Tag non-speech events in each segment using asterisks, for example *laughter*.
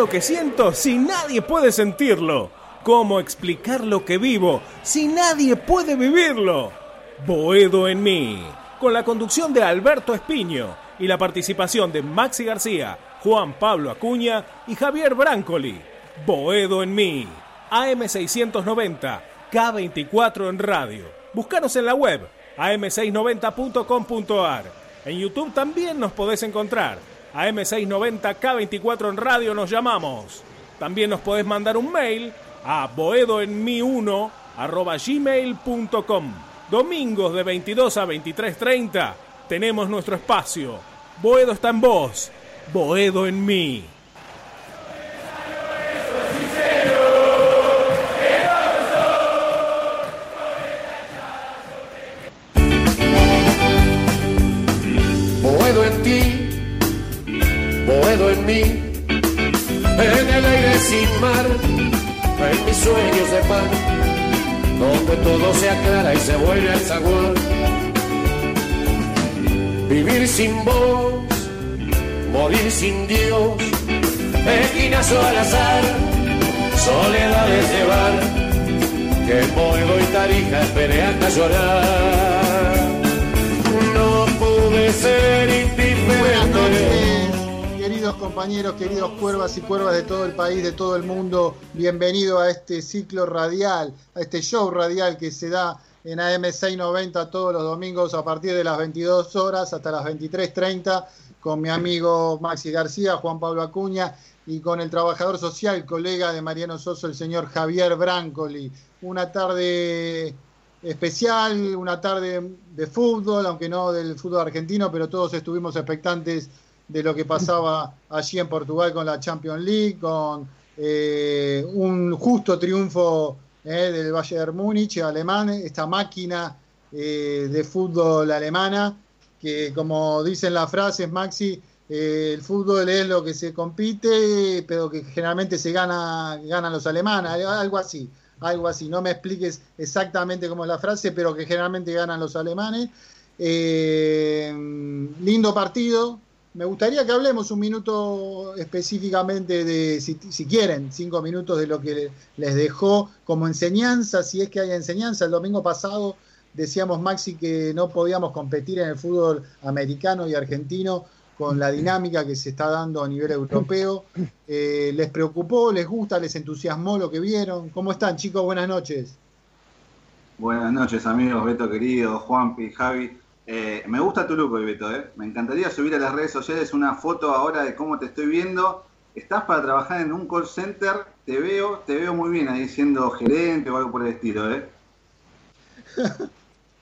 lo que siento si nadie puede sentirlo? ¿Cómo explicar lo que vivo si nadie puede vivirlo? Boedo en mí, con la conducción de Alberto Espiño y la participación de Maxi García, Juan Pablo Acuña y Javier Brancoli. Boedo en mí, AM690, K24 en radio. Búscanos en la web am690.com.ar. En YouTube también nos podés encontrar. AM690K24 en radio nos llamamos. También nos podés mandar un mail a boedoenmi1 gmail.com. Domingos de 22 a 23.30 tenemos nuestro espacio. Boedo está en vos, Boedo en mí. Mar, en mis sueños de paz, donde todo se aclara y se vuelve al zaguán. Vivir sin vos, morir sin Dios, esquinazo al azar, soledades llevar, que en Boedo y Tarija esperé a llorar. No pude ser indiferente. Compañeros, queridos cuervas y cuervas de todo el país, de todo el mundo. Bienvenido a este ciclo radial, a este show radial que se da en AM690 todos los domingos a partir de las 22 horas hasta las 23.30 con mi amigo Maxi García, Juan Pablo Acuña y con el trabajador social, colega de Mariano Soso, el señor Javier Brancoli. Una tarde especial, una tarde de fútbol, aunque no del fútbol argentino, pero todos estuvimos expectantes de lo que pasaba allí en Portugal con la Champions League, con eh, un justo triunfo eh, del Bayern Múnich alemán, esta máquina eh, de fútbol alemana, que como dicen las frases, Maxi, el fútbol es lo que se compite, pero que generalmente se gana, ganan los alemanes, algo así algo así. No me expliques exactamente cómo es la frase, pero que generalmente ganan los alemanes. Lindo partido. Me gustaría que hablemos un minuto específicamente de, si, quieren, cinco minutos de lo que les dejó como enseñanza, si es que hay enseñanza. El domingo pasado decíamos, Maxi, que no podíamos competir en el fútbol americano y argentino con la dinámica que se está dando a nivel europeo. Eh, ¿Les preocupó, les gusta, les entusiasmó lo que vieron? ¿Cómo están, chicos? Buenas noches. Buenas noches, amigos, Beto querido, Juanpi, Javi. Eh, me gusta tu look Beto, ¿eh? Me encantaría subir a las redes sociales una foto ahora de cómo te estoy viendo. Estás para trabajar en un call center, te veo, te veo muy bien ahí siendo gerente o algo por el estilo, ¿eh? *laughs*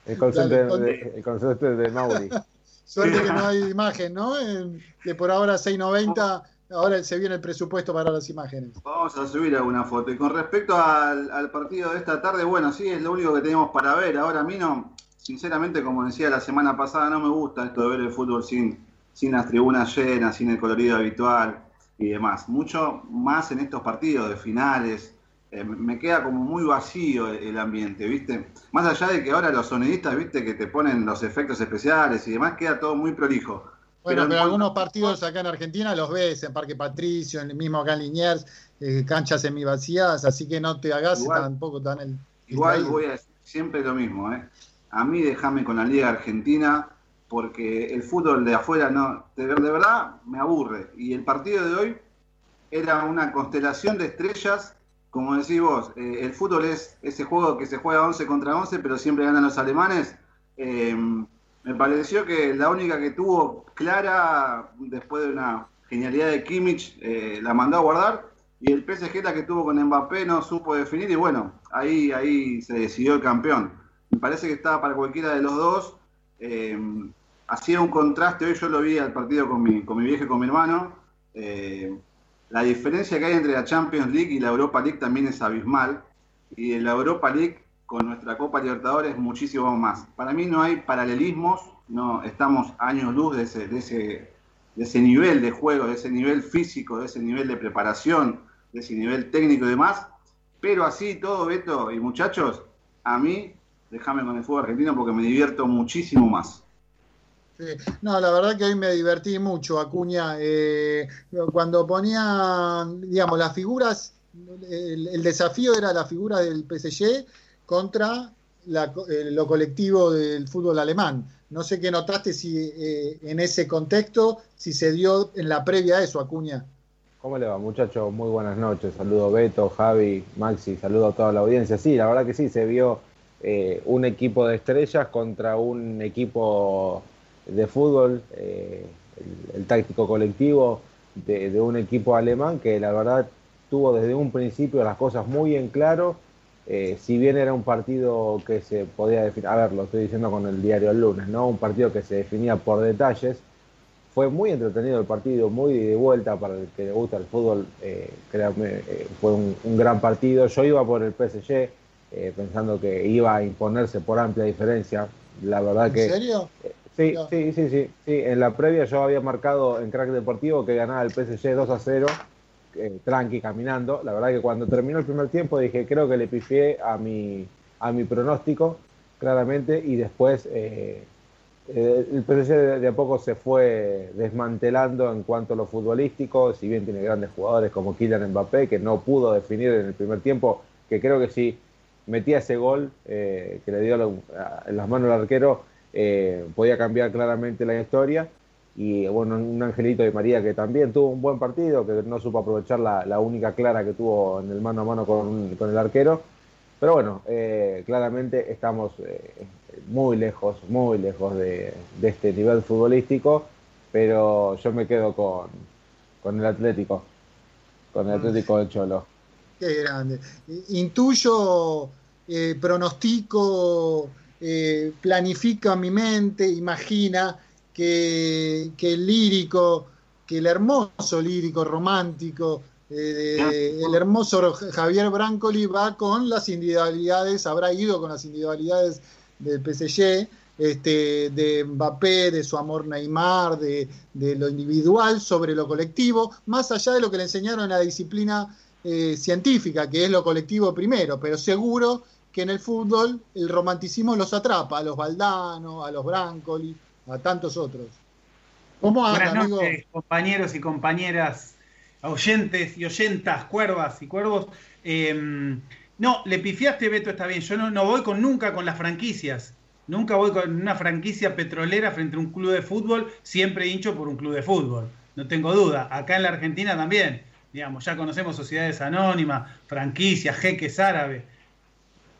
El call center de, el call center de Mauri. *laughs* Suerte que no *laughs* hay imagen, ¿no? Que por ahora 6.90, ahora se viene el presupuesto para las imágenes. Vamos a subir alguna foto. Y con respecto al, al partido de esta tarde, bueno, sí, es lo único que tenemos para ver. Ahora a mí no, sinceramente, como decía la semana pasada, no me gusta esto de ver el fútbol sin, sin las tribunas llenas, sin el colorido habitual y demás. Mucho más en estos partidos de finales. Eh, me queda como muy vacío el, el ambiente, ¿viste? Más allá de que ahora los sonidistas, ¿viste? Que te ponen los efectos especiales y demás, queda todo muy prolijo. Bueno, en pero algunos partidos acá en Argentina los ves en Parque Patricio, en el mismo acá en Liniers, eh, canchas semivacías, así que no te hagas Igual- tampoco tan el. Igual voy a decir siempre lo mismo, ¿eh? A mí déjame con la Liga Argentina porque el fútbol de afuera no, de, de verdad me aburre. Y el partido de hoy era una constelación de estrellas, como decís vos, eh, el fútbol es ese juego que se juega 11 contra 11, pero siempre ganan los alemanes. Eh, me pareció que la única que tuvo clara, después de una genialidad de Kimmich, eh, la mandó a guardar. Y el PSG la que tuvo con Mbappé no supo definir y bueno, ahí, ahí se decidió el campeón. Me parece que estaba para cualquiera de los dos. Eh, hacía un contraste, hoy yo lo vi al partido con mi, con mi viejo y con mi hermano. Eh, la diferencia que hay entre la Champions League y la Europa League también es abismal. Y en la Europa League con nuestra Copa Libertadores muchísimo más. Para mí no hay paralelismos, no estamos años luz de ese, de ese, de ese nivel de juego, de ese nivel físico, de ese nivel de preparación, de ese nivel técnico y demás. Pero así todo, Beto y muchachos, a mí, déjame con el fútbol argentino porque me divierto muchísimo más. No, la verdad que hoy me divertí mucho, Acuña. Eh, cuando ponía, digamos, las figuras, el, desafío era la figura del PSG contra eh, lo colectivo del fútbol alemán. No sé qué notaste si eh, en ese contexto, si se dio en la previa a eso, Acuña. ¿Cómo le va, muchachos? Muy buenas noches. Saludo Beto, Javi, Maxi, saludo a toda la audiencia. Sí, la verdad que sí, se vio un equipo de estrellas contra un equipo de fútbol, eh, el, táctico colectivo de, un equipo alemán que la verdad tuvo desde un principio las cosas muy en claro. Eh, si bien era un partido que se podía definir, a ver, lo estoy diciendo con el diario el lunes, ¿no? Un partido que se definía por detalles. Fue muy entretenido el partido, muy de vuelta para el que le gusta el fútbol. Eh, créanme, fue un, gran partido. Yo iba por el PSG pensando que iba a imponerse por amplia diferencia. La verdad que. ¿En serio? Sí, sí, sí, sí, sí. En la previa yo había marcado en Crack Deportivo que ganaba el PSG 2 a 0, eh, tranqui, caminando. La verdad que cuando terminó el primer tiempo dije, creo que le pifié a mi, a mi pronóstico, claramente, y después eh, eh, el PSG de, a poco se fue desmantelando en cuanto a lo futbolístico, si bien tiene grandes jugadores como Kylian Mbappé, que no pudo definir en el primer tiempo, que creo que si metía ese gol que le dio en las manos al arquero, eh, podía cambiar claramente la historia. Y bueno, un Angelito de María que también tuvo un buen partido, que no supo aprovechar la, única clara que tuvo en el mano a mano con, el arquero. Pero bueno, eh, claramente estamos eh, muy lejos, muy lejos de, este nivel futbolístico, pero yo me quedo con, con el Atlético, con el Atlético del Cholo. Qué grande. Intuyo, pronostico eh, planifica mi mente, imagina que, el lírico, que el hermoso lírico romántico, eh, el hermoso Javier Brancoli va con las individualidades, habrá ido con las individualidades del PSG, este, de Mbappé, de su amor Neymar, de, lo individual sobre lo colectivo, más allá de lo que le enseñaron en la disciplina eh, científica, que es lo colectivo primero, pero seguro que en el fútbol el romanticismo los atrapa, a los Valdano, a los Brancoli, a tantos otros. ¿Cómo Buenas noches, compañeros y compañeras, oyentes y oyentas, cuervas y cuervos. Em, no, le pifiaste, Beto, está bien. Yo no, no, voy con nunca con las franquicias. Nunca voy con una franquicia petrolera frente a un club de fútbol, siempre hincho por un club de fútbol. No tengo duda. Acá en la Argentina también. Digamos, ya conocemos sociedades anónimas, franquicias, jeques árabes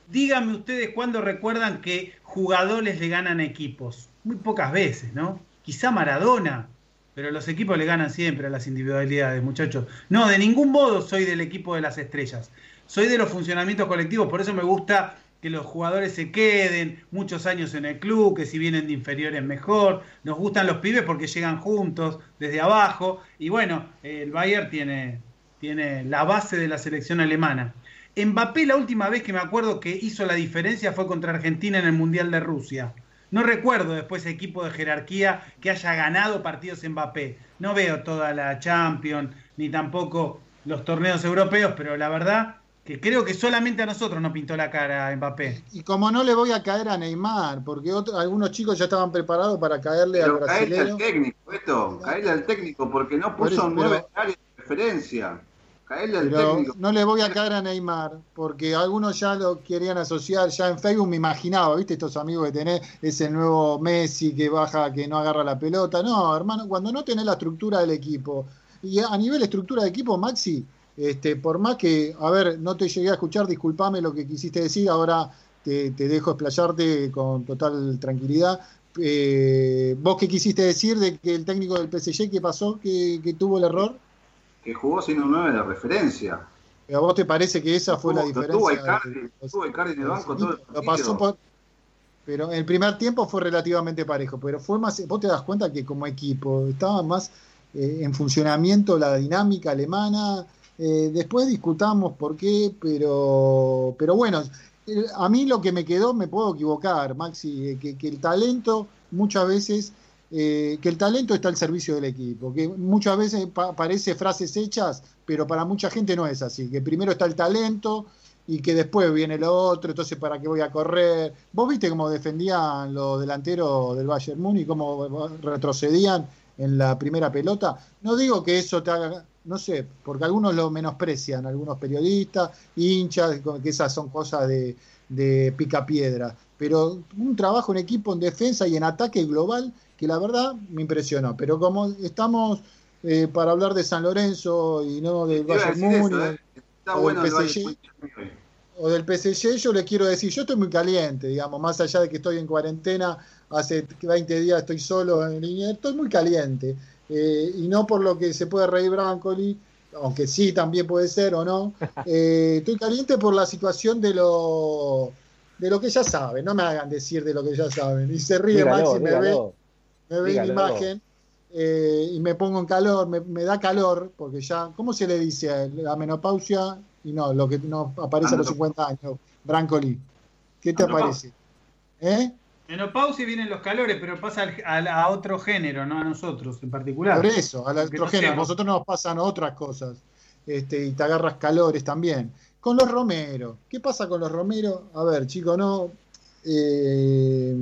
díganme ustedes cuándo recuerdan que jugadores le ganan equipos. Muy pocas veces, ¿no? Quizá Maradona, pero los equipos le ganan siempre a las individualidades, muchachos. No, de ningún modo soy del equipo de las estrellas. Soy de los funcionamientos colectivos, por eso me gusta que los jugadores se queden muchos años en el club, que si vienen de inferiores mejor. Nos gustan los pibes porque llegan juntos, desde abajo. Y bueno, el Bayern tiene, tiene la base de la selección alemana. Mbappé la última vez que me acuerdo que hizo la diferencia fue contra Argentina en el Mundial de Rusia. No recuerdo después equipo de jerarquía que haya ganado partidos Mbappé. No veo toda la Champions ni tampoco los torneos europeos, pero la verdad que creo que solamente a nosotros nos pintó la cara Mbappé. Y como no le voy a caer a Neymar, porque algunos chicos ya estaban preparados para caerle al brasileño. Caerle al técnico, esto, caerle al técnico, porque no puso nueve áreas de referencia no le voy a caer a Neymar, porque algunos ya lo querían asociar, ya en Facebook me imaginaba, ¿viste? Estos amigos que tenés, ese nuevo Messi que baja, que no agarra la pelota. No, hermano, cuando no tenés la estructura del equipo, y a nivel estructura de equipo, Maxi, este, por más que, a ver, no te llegué a escuchar, discúlpame lo que quisiste decir, ahora te, dejo explayarte con total tranquilidad. Eh, ¿Vos qué quisiste decir de que el técnico del PSG, qué pasó, que, que tuvo el error? Que jugó sin un 9 de referencia. ¿A vos te parece que esa fue la diferencia? Tuvo Icardi, en el banco todo el lo pasó Pero el primer tiempo fue relativamente parejo, pero fue más, vos te das cuenta que como equipo estaba más eh, en funcionamiento la dinámica alemana. Eh, después discutamos por qué, pero, pero bueno, eh, a mí lo que me quedó, me puedo equivocar, Maxi, que, que el talento muchas veces eh, que el talento está al servicio del equipo, que muchas veces parece frases hechas, pero para mucha gente no es así, que primero está el talento y que después viene lo otro, entonces para qué voy a correr. ¿Vos viste cómo defendían los delanteros del Bayern Múnich, cómo retrocedían en la primera pelota? No digo que eso te haga, no sé, porque algunos lo menosprecian, algunos periodistas, hinchas, que esas son cosas de, de pica piedra, pero un trabajo en equipo, en defensa y en ataque global que la verdad me impresionó. Pero como estamos eh, para hablar de San Lorenzo y no del Bayern Múnich o, del PSG, o del PSG, yo le quiero decir, yo estoy muy caliente, digamos, más allá de que estoy en cuarentena, hace 20 días estoy solo en línea, estoy muy caliente. Eh, y no por lo que se puede reír Brancoli, aunque sí también puede ser o no, *laughs* eh, estoy caliente por la situación de lo, de lo que ya saben, no me hagan decir de lo que ya saben. Y se ríe Maxi, me ve, me ve en imagen eh, y me pongo en calor, me, da calor, porque ya, ¿cómo se le dice? La menopausia y no, lo que no aparece a los 50 años. Brancoli, ¿qué te parece? ¿Eh? Menopausia vienen los calores, pero pasa a, otro género, no a nosotros en particular. Por eso, a otro género. A nosotros nos pasan otras cosas. Este, y te agarras calores también. Con los Romero, ¿qué pasa con los Romero? A ver, chicos, no. Eh,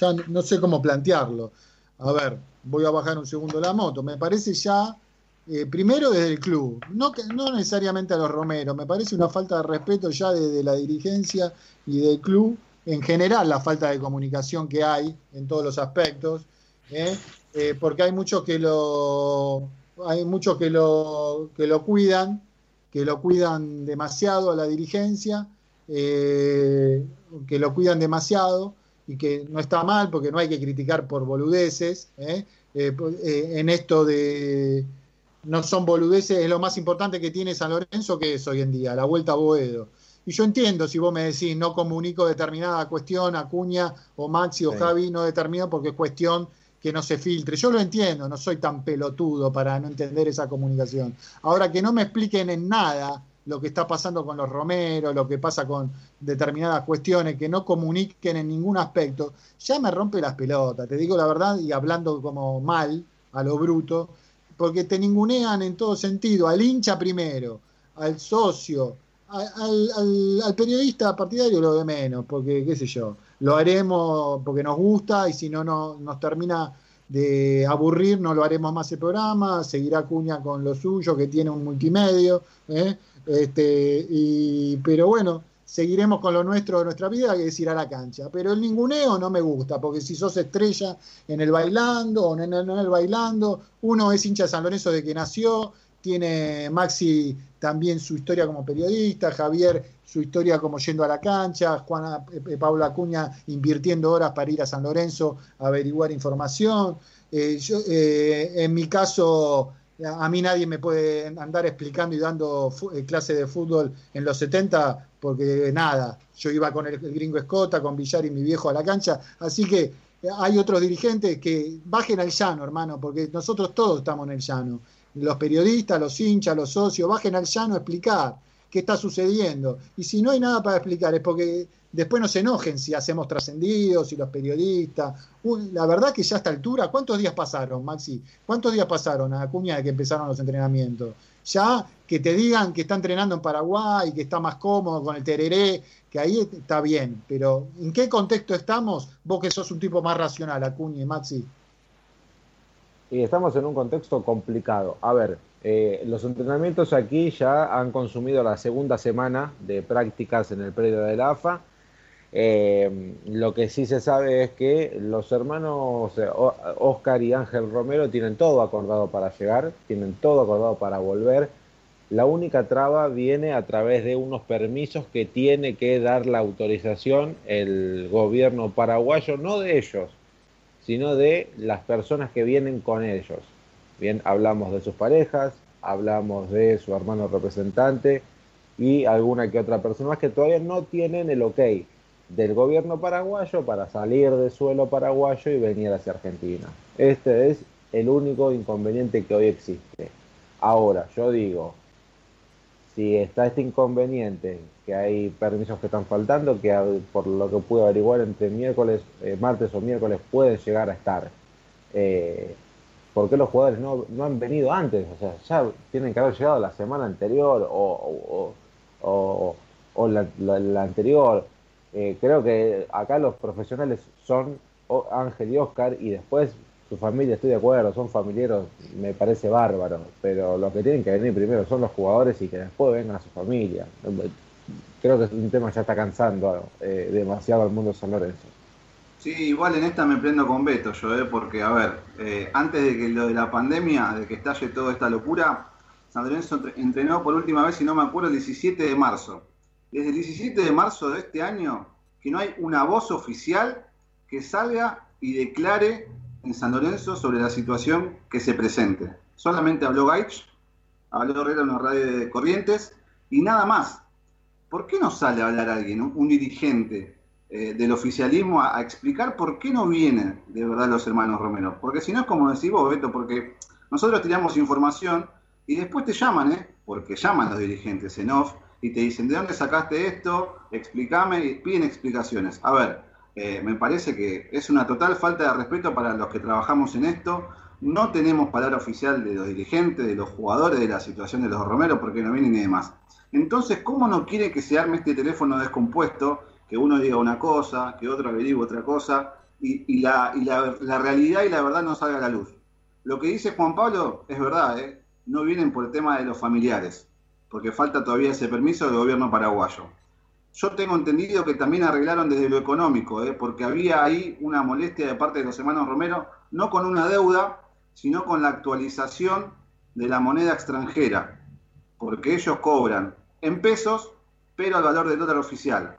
ya no sé cómo plantearlo. A ver, voy a bajar un segundo la moto. Me parece ya, eh, primero desde el club, no, no necesariamente a los Romero, me parece una falta de respeto ya desde la dirigencia y del club, en general la falta de comunicación que hay en todos los aspectos, ¿eh? Eh, porque hay muchos que lo hay muchos que lo que lo cuidan, que lo cuidan demasiado a la dirigencia, que lo cuidan demasiado y que no está mal porque no hay que criticar por boludeces. ¿eh? Eh, eh, en esto de no son boludeces, es lo más importante que tiene San Lorenzo que es hoy en día, la vuelta a Boedo. Y yo entiendo si vos me decís no comunico determinada cuestión, Acuña o Maxi o Javi no determino porque es cuestión que no se filtre. Yo lo entiendo, no soy tan pelotudo para no entender esa comunicación. Ahora que no me expliquen en nada lo que está pasando con los Romero, lo que pasa con determinadas cuestiones, que no comuniquen en ningún aspecto, ya me rompe las pelotas, te digo la verdad, y hablando como mal, a lo bruto, porque te ningunean en todo sentido, al hincha primero, al socio, al, al, periodista partidario lo de menos, porque qué sé yo, lo haremos porque nos gusta y si no, no nos termina de aburrir, no lo haremos más el programa, seguirá Cuña con lo suyo, que tiene un multimedio, ¿eh? Este, y, pero bueno, seguiremos con lo nuestro de nuestra vida, que es ir a la cancha. Pero el ninguneo no me gusta, porque si sos estrella en el bailando o en el, bailando, uno es hincha de San Lorenzo de que nació, tiene Maxi también su historia como periodista, Javier su historia como yendo a la cancha, Juana eh, Paula Acuña invirtiendo horas para ir a San Lorenzo a averiguar información. Eh, eh, en mi caso, a mí nadie me puede andar explicando y dando eh, clase de fútbol en los 70 porque nada, yo iba con el, gringo Escota, con Villar y mi viejo a la cancha, así que eh, hay otros dirigentes que bajen al llano, hermano, porque nosotros todos estamos en el llano. Los periodistas, los hinchas, los socios, bajen al llano a explicar qué está sucediendo. Y si no hay nada para explicar es porque después no se enojen si hacemos trascendidos, si los periodistas. la verdad que ya a esta altura, ¿cuántos días pasaron, Maxi? ¿Cuántos días pasaron a Acuña de que empezaron los entrenamientos? Ya que te digan que está entrenando en Paraguay, que está más cómodo con el tereré, que ahí está bien, pero ¿en qué contexto estamos? Vos que sos un tipo más racional, Acuña y Maxi. Y estamos en un contexto complicado. A ver, eh, los entrenamientos aquí ya han consumido la segunda semana de prácticas en el predio de la AFA eh, lo que sí se sabe es que los hermanos Oscar y Ángel Romero tienen todo acordado para llegar, tienen todo acordado para volver. La única traba viene a través de unos permisos que tiene que dar la autorización el gobierno paraguayo, no de ellos, sino de las personas que vienen con ellos. Bien, hablamos de sus parejas, hablamos de su hermano representante y alguna que otra persona más que todavía no tienen el ok del gobierno paraguayo para salir del suelo paraguayo y venir hacia Argentina. Este es el único inconveniente que hoy existe. Ahora, yo digo, si está este inconveniente, que hay permisos que están faltando, que por lo que pude averiguar entre miércoles, eh, martes o miércoles pueden llegar a estar. Eh, ¿Por qué los jugadores no, han venido antes? O sea, ya tienen que haber llegado la semana anterior o o, la, anterior. Eh, creo que acá los profesionales son Ángel y Oscar y después su familia, estoy de acuerdo, son familiares, me parece bárbaro, pero los que tienen que venir primero son los jugadores y que después vengan a su familia. Creo que es un tema que ya está cansando eh, demasiado al mundo San Lorenzo. Sí, igual en esta me prendo con Beto yo, eh, porque, a ver, eh, antes de que lo de la pandemia, de que estalle toda esta locura, San Lorenzo entrenó por última vez, si no me acuerdo, el 17 de marzo. Desde el 17 de marzo de este año, que no hay una voz oficial que salga y declare en San Lorenzo sobre la situación que se presente. Solamente habló Gaich, habló Herrera en una radio de Corrientes y nada más. ¿Por qué no sale a hablar alguien, un dirigente eh, del oficialismo a, explicar por qué no vienen de verdad los hermanos Romero? Porque si no es como decís vos, Beto, porque nosotros tiramos información y después te llaman, ¿eh? Porque llaman los dirigentes en off y te dicen, ¿de dónde sacaste esto? Explícame y piden explicaciones. A ver, eh, me parece que es una total falta de respeto para los que trabajamos en esto. No tenemos palabra oficial de los dirigentes, de los jugadores, de la situación de los Romero, porque no vienen ni demás. Entonces, ¿cómo no quiere que se arme este teléfono descompuesto? Que uno diga una cosa, que otro averigüe otra cosa, y, la, realidad y la verdad no salga a la luz. Lo que dice Juan Pablo es verdad, ¿eh? no vienen por el tema de los familiares, porque falta todavía ese permiso del gobierno paraguayo. Yo tengo entendido que también arreglaron desde lo económico, ¿eh? porque había ahí una molestia de parte de los hermanos Romero, no con una deuda, sino con la actualización de la moneda extranjera, porque ellos cobran en pesos, pero al valor del dólar oficial.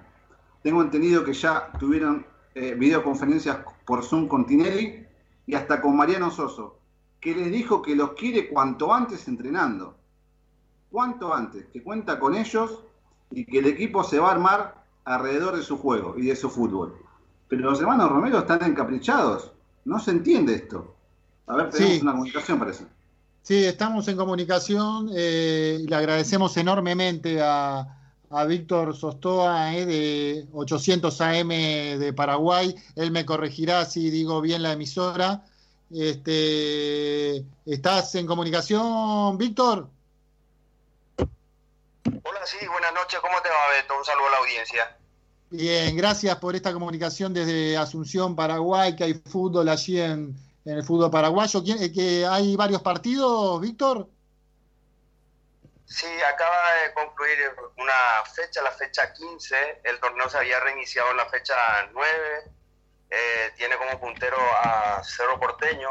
Tengo entendido que ya tuvieron eh, videoconferencias por Zoom con Tinelli y hasta con Mariano Soso, que les dijo que los quiere cuanto antes entrenando. Cuanto antes, que cuenta con ellos y que el equipo se va a armar alrededor de su juego y de su fútbol. Pero los hermanos Romero están encaprichados. No se entiende esto. A ver, tenemos una comunicación, parece. Sí, estamos en comunicación eh, y le agradecemos enormemente a, Víctor Sostoa eh, de 800 AM de Paraguay. Él me corregirá si digo bien la emisora. Este, ¿Estás en comunicación, Víctor? Hola, sí, buenas noches. ¿Cómo te va, Beto? Un saludo a la audiencia. Bien, gracias por esta comunicación desde Asunción, Paraguay, que hay fútbol allí en, el fútbol paraguayo. Eh, ¿Que ¿Hay varios partidos, Víctor? Sí, acaba de concluir una fecha, la fecha 15. El torneo se había reiniciado en la fecha 9. Eh, tiene como puntero a Cerro Porteño,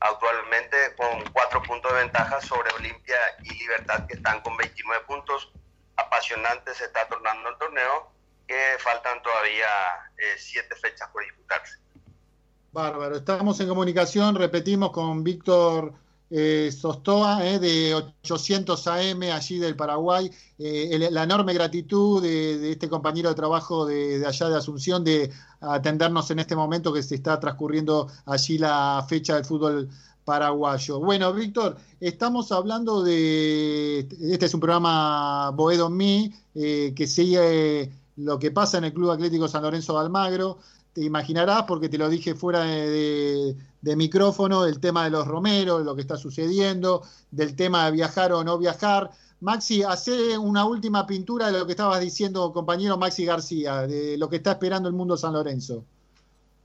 actualmente con cuatro puntos de ventaja sobre Olimpia y Libertad, que están con 29 puntos. Apasionante se está tornando el torneo, que faltan todavía eh, siete fechas por disputarse. Bárbaro, estamos en comunicación, repetimos con Víctor eh, Sostoa, eh, de 800 AM allí del Paraguay. Eh, la enorme gratitud de, este compañero de trabajo de, allá de Asunción de atendernos en este momento que se está transcurriendo allí la fecha del fútbol paraguayo. Bueno, Víctor, estamos hablando de, este es un programa Boedo Me, que sigue lo que pasa en el Club Atlético San Lorenzo de Almagro te imaginarás, porque te lo dije fuera de, micrófono, el tema de los Romeros, lo que está sucediendo, del tema de viajar o no viajar. Maxi, hace una última pintura de lo que estabas diciendo, compañero Maxi García, de lo que está esperando el mundo San Lorenzo.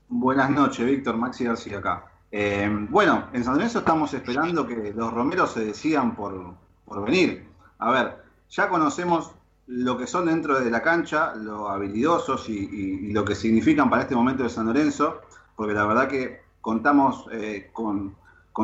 Buenas noches, Víctor. Maxi García acá. Eh, bueno, en San Lorenzo estamos esperando que los romeros se decidan por, por venir. A ver, ya conocemos lo que son dentro de la cancha, lo habilidosos y, lo que significan para este momento de San Lorenzo, porque la verdad que contamos eh, con,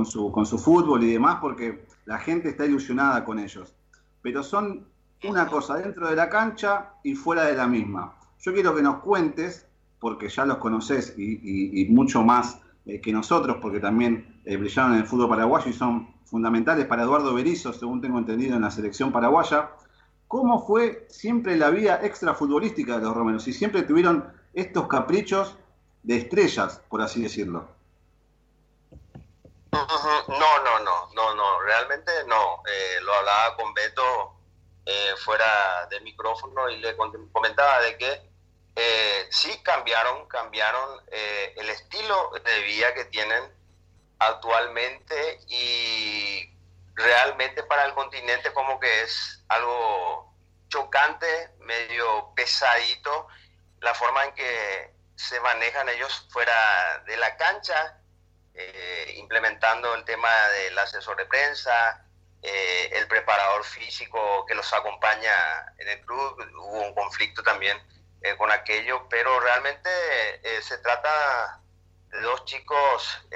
su, con su fútbol y demás, porque la gente está ilusionada con ellos. Pero son una cosa dentro de la cancha y fuera de la misma. Yo quiero que nos cuentes, porque ya los conoces y, mucho más eh, que nosotros, porque también eh, brillaron en el fútbol paraguayo y son fundamentales para Eduardo Berizzo, según tengo entendido, en la selección paraguaya cómo fue siempre la vida extrafutbolística de los romanos y siempre tuvieron estos caprichos de estrellas, por así decirlo. No, no, no, no, no, realmente no. Eh, lo hablaba con Beto eh, fuera de micrófono y le comentaba de que eh, sí cambiaron, cambiaron el estilo de vida que tienen actualmente y realmente para el continente como que es algo chocante, medio pesadito, la forma en que se manejan ellos fuera de la cancha, eh, implementando el tema del asesor de prensa, eh, el preparador físico que los acompaña en el club, hubo un conflicto también eh, con aquello, pero realmente se trata de dos chicos,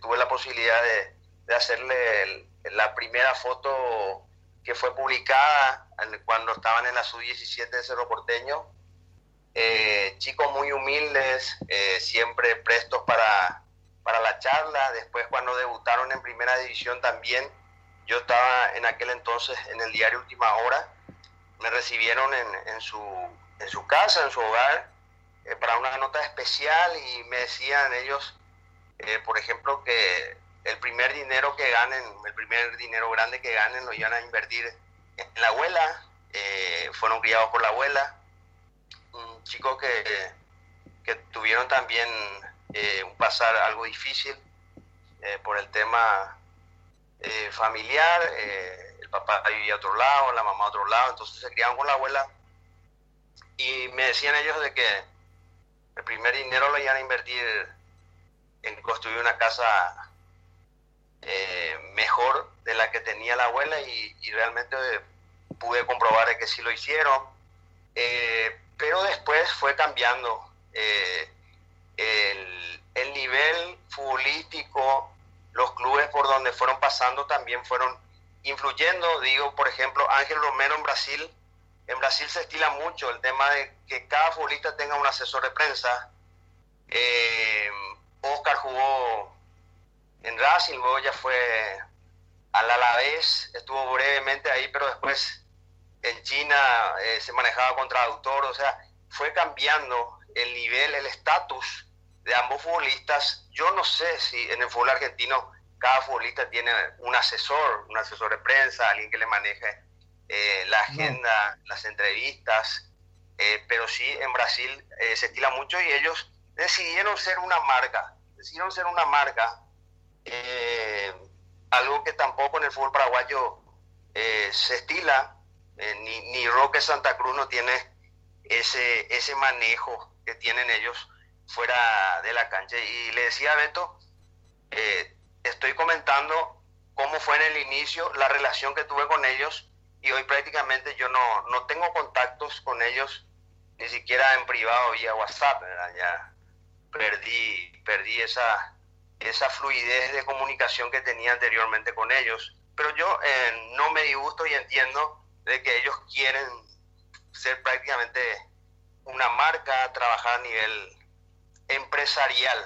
tuve la posibilidad de, de hacerle la primera foto que fue publicada cuando estaban en la sub-17 de Cerro Porteño. Eh, chicos muy humildes, eh, siempre prestos para, para la charla. Después cuando debutaron en primera división también, yo estaba en aquel entonces en el diario Última Hora, me recibieron en, en, su, en su casa, en su hogar, eh, para una nota especial y me decían ellos, por ejemplo, que el primer dinero que ganen, el primer dinero grande que ganen lo iban a invertir en la abuela, eh, fueron criados por la abuela, un chico que, que tuvieron también eh, un pasar algo difícil eh, por el tema familiar, el papá vivía a otro lado, la mamá a otro lado, entonces se criaban con la abuela. Y me decían ellos de que el primer dinero lo iban a invertir en construir una casa eh, mejor de la que tenía la abuela y, realmente pude comprobar que sí lo hicieron. Eh, pero después fue cambiando eh, el, el, nivel futbolístico, los clubes por donde fueron pasando también fueron influyendo. Digo, por ejemplo, Ángel Romero en Brasil. En Brasil se estila mucho el tema de que cada futbolista tenga un asesor de prensa. Oscar jugó en Racing, luego ya fue al Alavés, estuvo brevemente ahí, pero después en China eh, se manejaba con traductor, o sea, fue cambiando el nivel, el estatus de ambos futbolistas. Yo no sé si en el fútbol argentino cada futbolista tiene un asesor, un asesor de prensa, alguien que le maneje eh, la agenda, las entrevistas, eh, pero sí en Brasil se estila mucho y ellos decidieron ser una marca, decidieron ser una marca eh, algo que tampoco en el fútbol paraguayo eh, se estila, eh, ni, ni Roque Santa Cruz no tiene ese, ese manejo que tienen ellos fuera de la cancha. Y le decía a Beto, estoy comentando cómo fue en el inicio la relación que tuve con ellos y hoy prácticamente yo no, no tengo contactos con ellos ni siquiera en privado vía WhatsApp, ya perdí, perdí esa, esa fluidez de comunicación que tenía anteriormente con ellos. Pero yo eh, no me disgusto y entiendo de que ellos quieren ser prácticamente una marca, trabajar a nivel empresarial.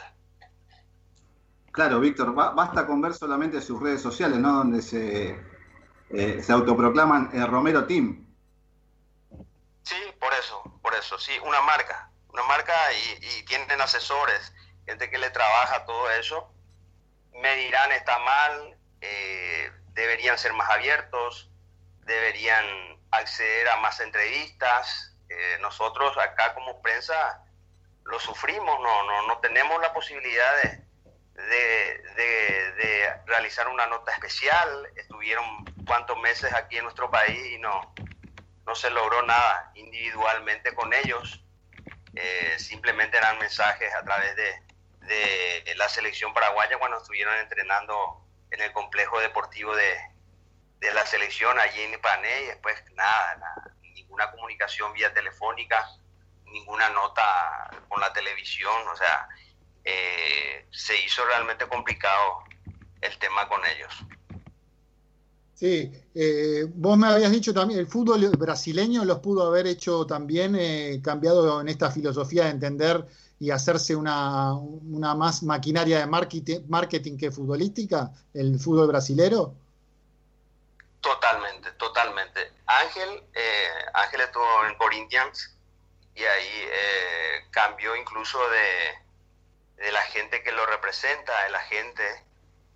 Claro, Víctor, basta con ver solamente sus redes sociales, ¿no? Donde se, eh, se autoproclaman el Romero Team. Sí, por eso, por eso, sí, una marca, una marca y, y tienen asesores, gente que le trabaja todo eso, me dirán está mal, eh, deberían ser más abiertos, deberían acceder a más entrevistas. Eh, nosotros acá como prensa lo sufrimos, no, no, no tenemos la posibilidad de, de, realizar una nota especial. Estuvieron cuantos meses aquí en nuestro país y no, no se logró nada individualmente con ellos. Eh, simplemente eran mensajes a través de, de la selección paraguaya cuando estuvieron entrenando en el complejo deportivo de, de la selección allí en Ipané y después nada, ninguna comunicación vía telefónica, ninguna nota con la televisión, o sea, eh, se hizo realmente complicado el tema con ellos. Sí, eh, vos me habías dicho también, el fútbol brasileño los pudo haber hecho también, eh, cambiado en esta filosofía de entender y hacerse una, una más maquinaria de marketing, marketing que futbolística, el fútbol brasilero? Totalmente, totalmente. Ángel, eh, Ángel estuvo en Corinthians y ahí eh, cambió incluso de, de, la gente que lo representa, el agente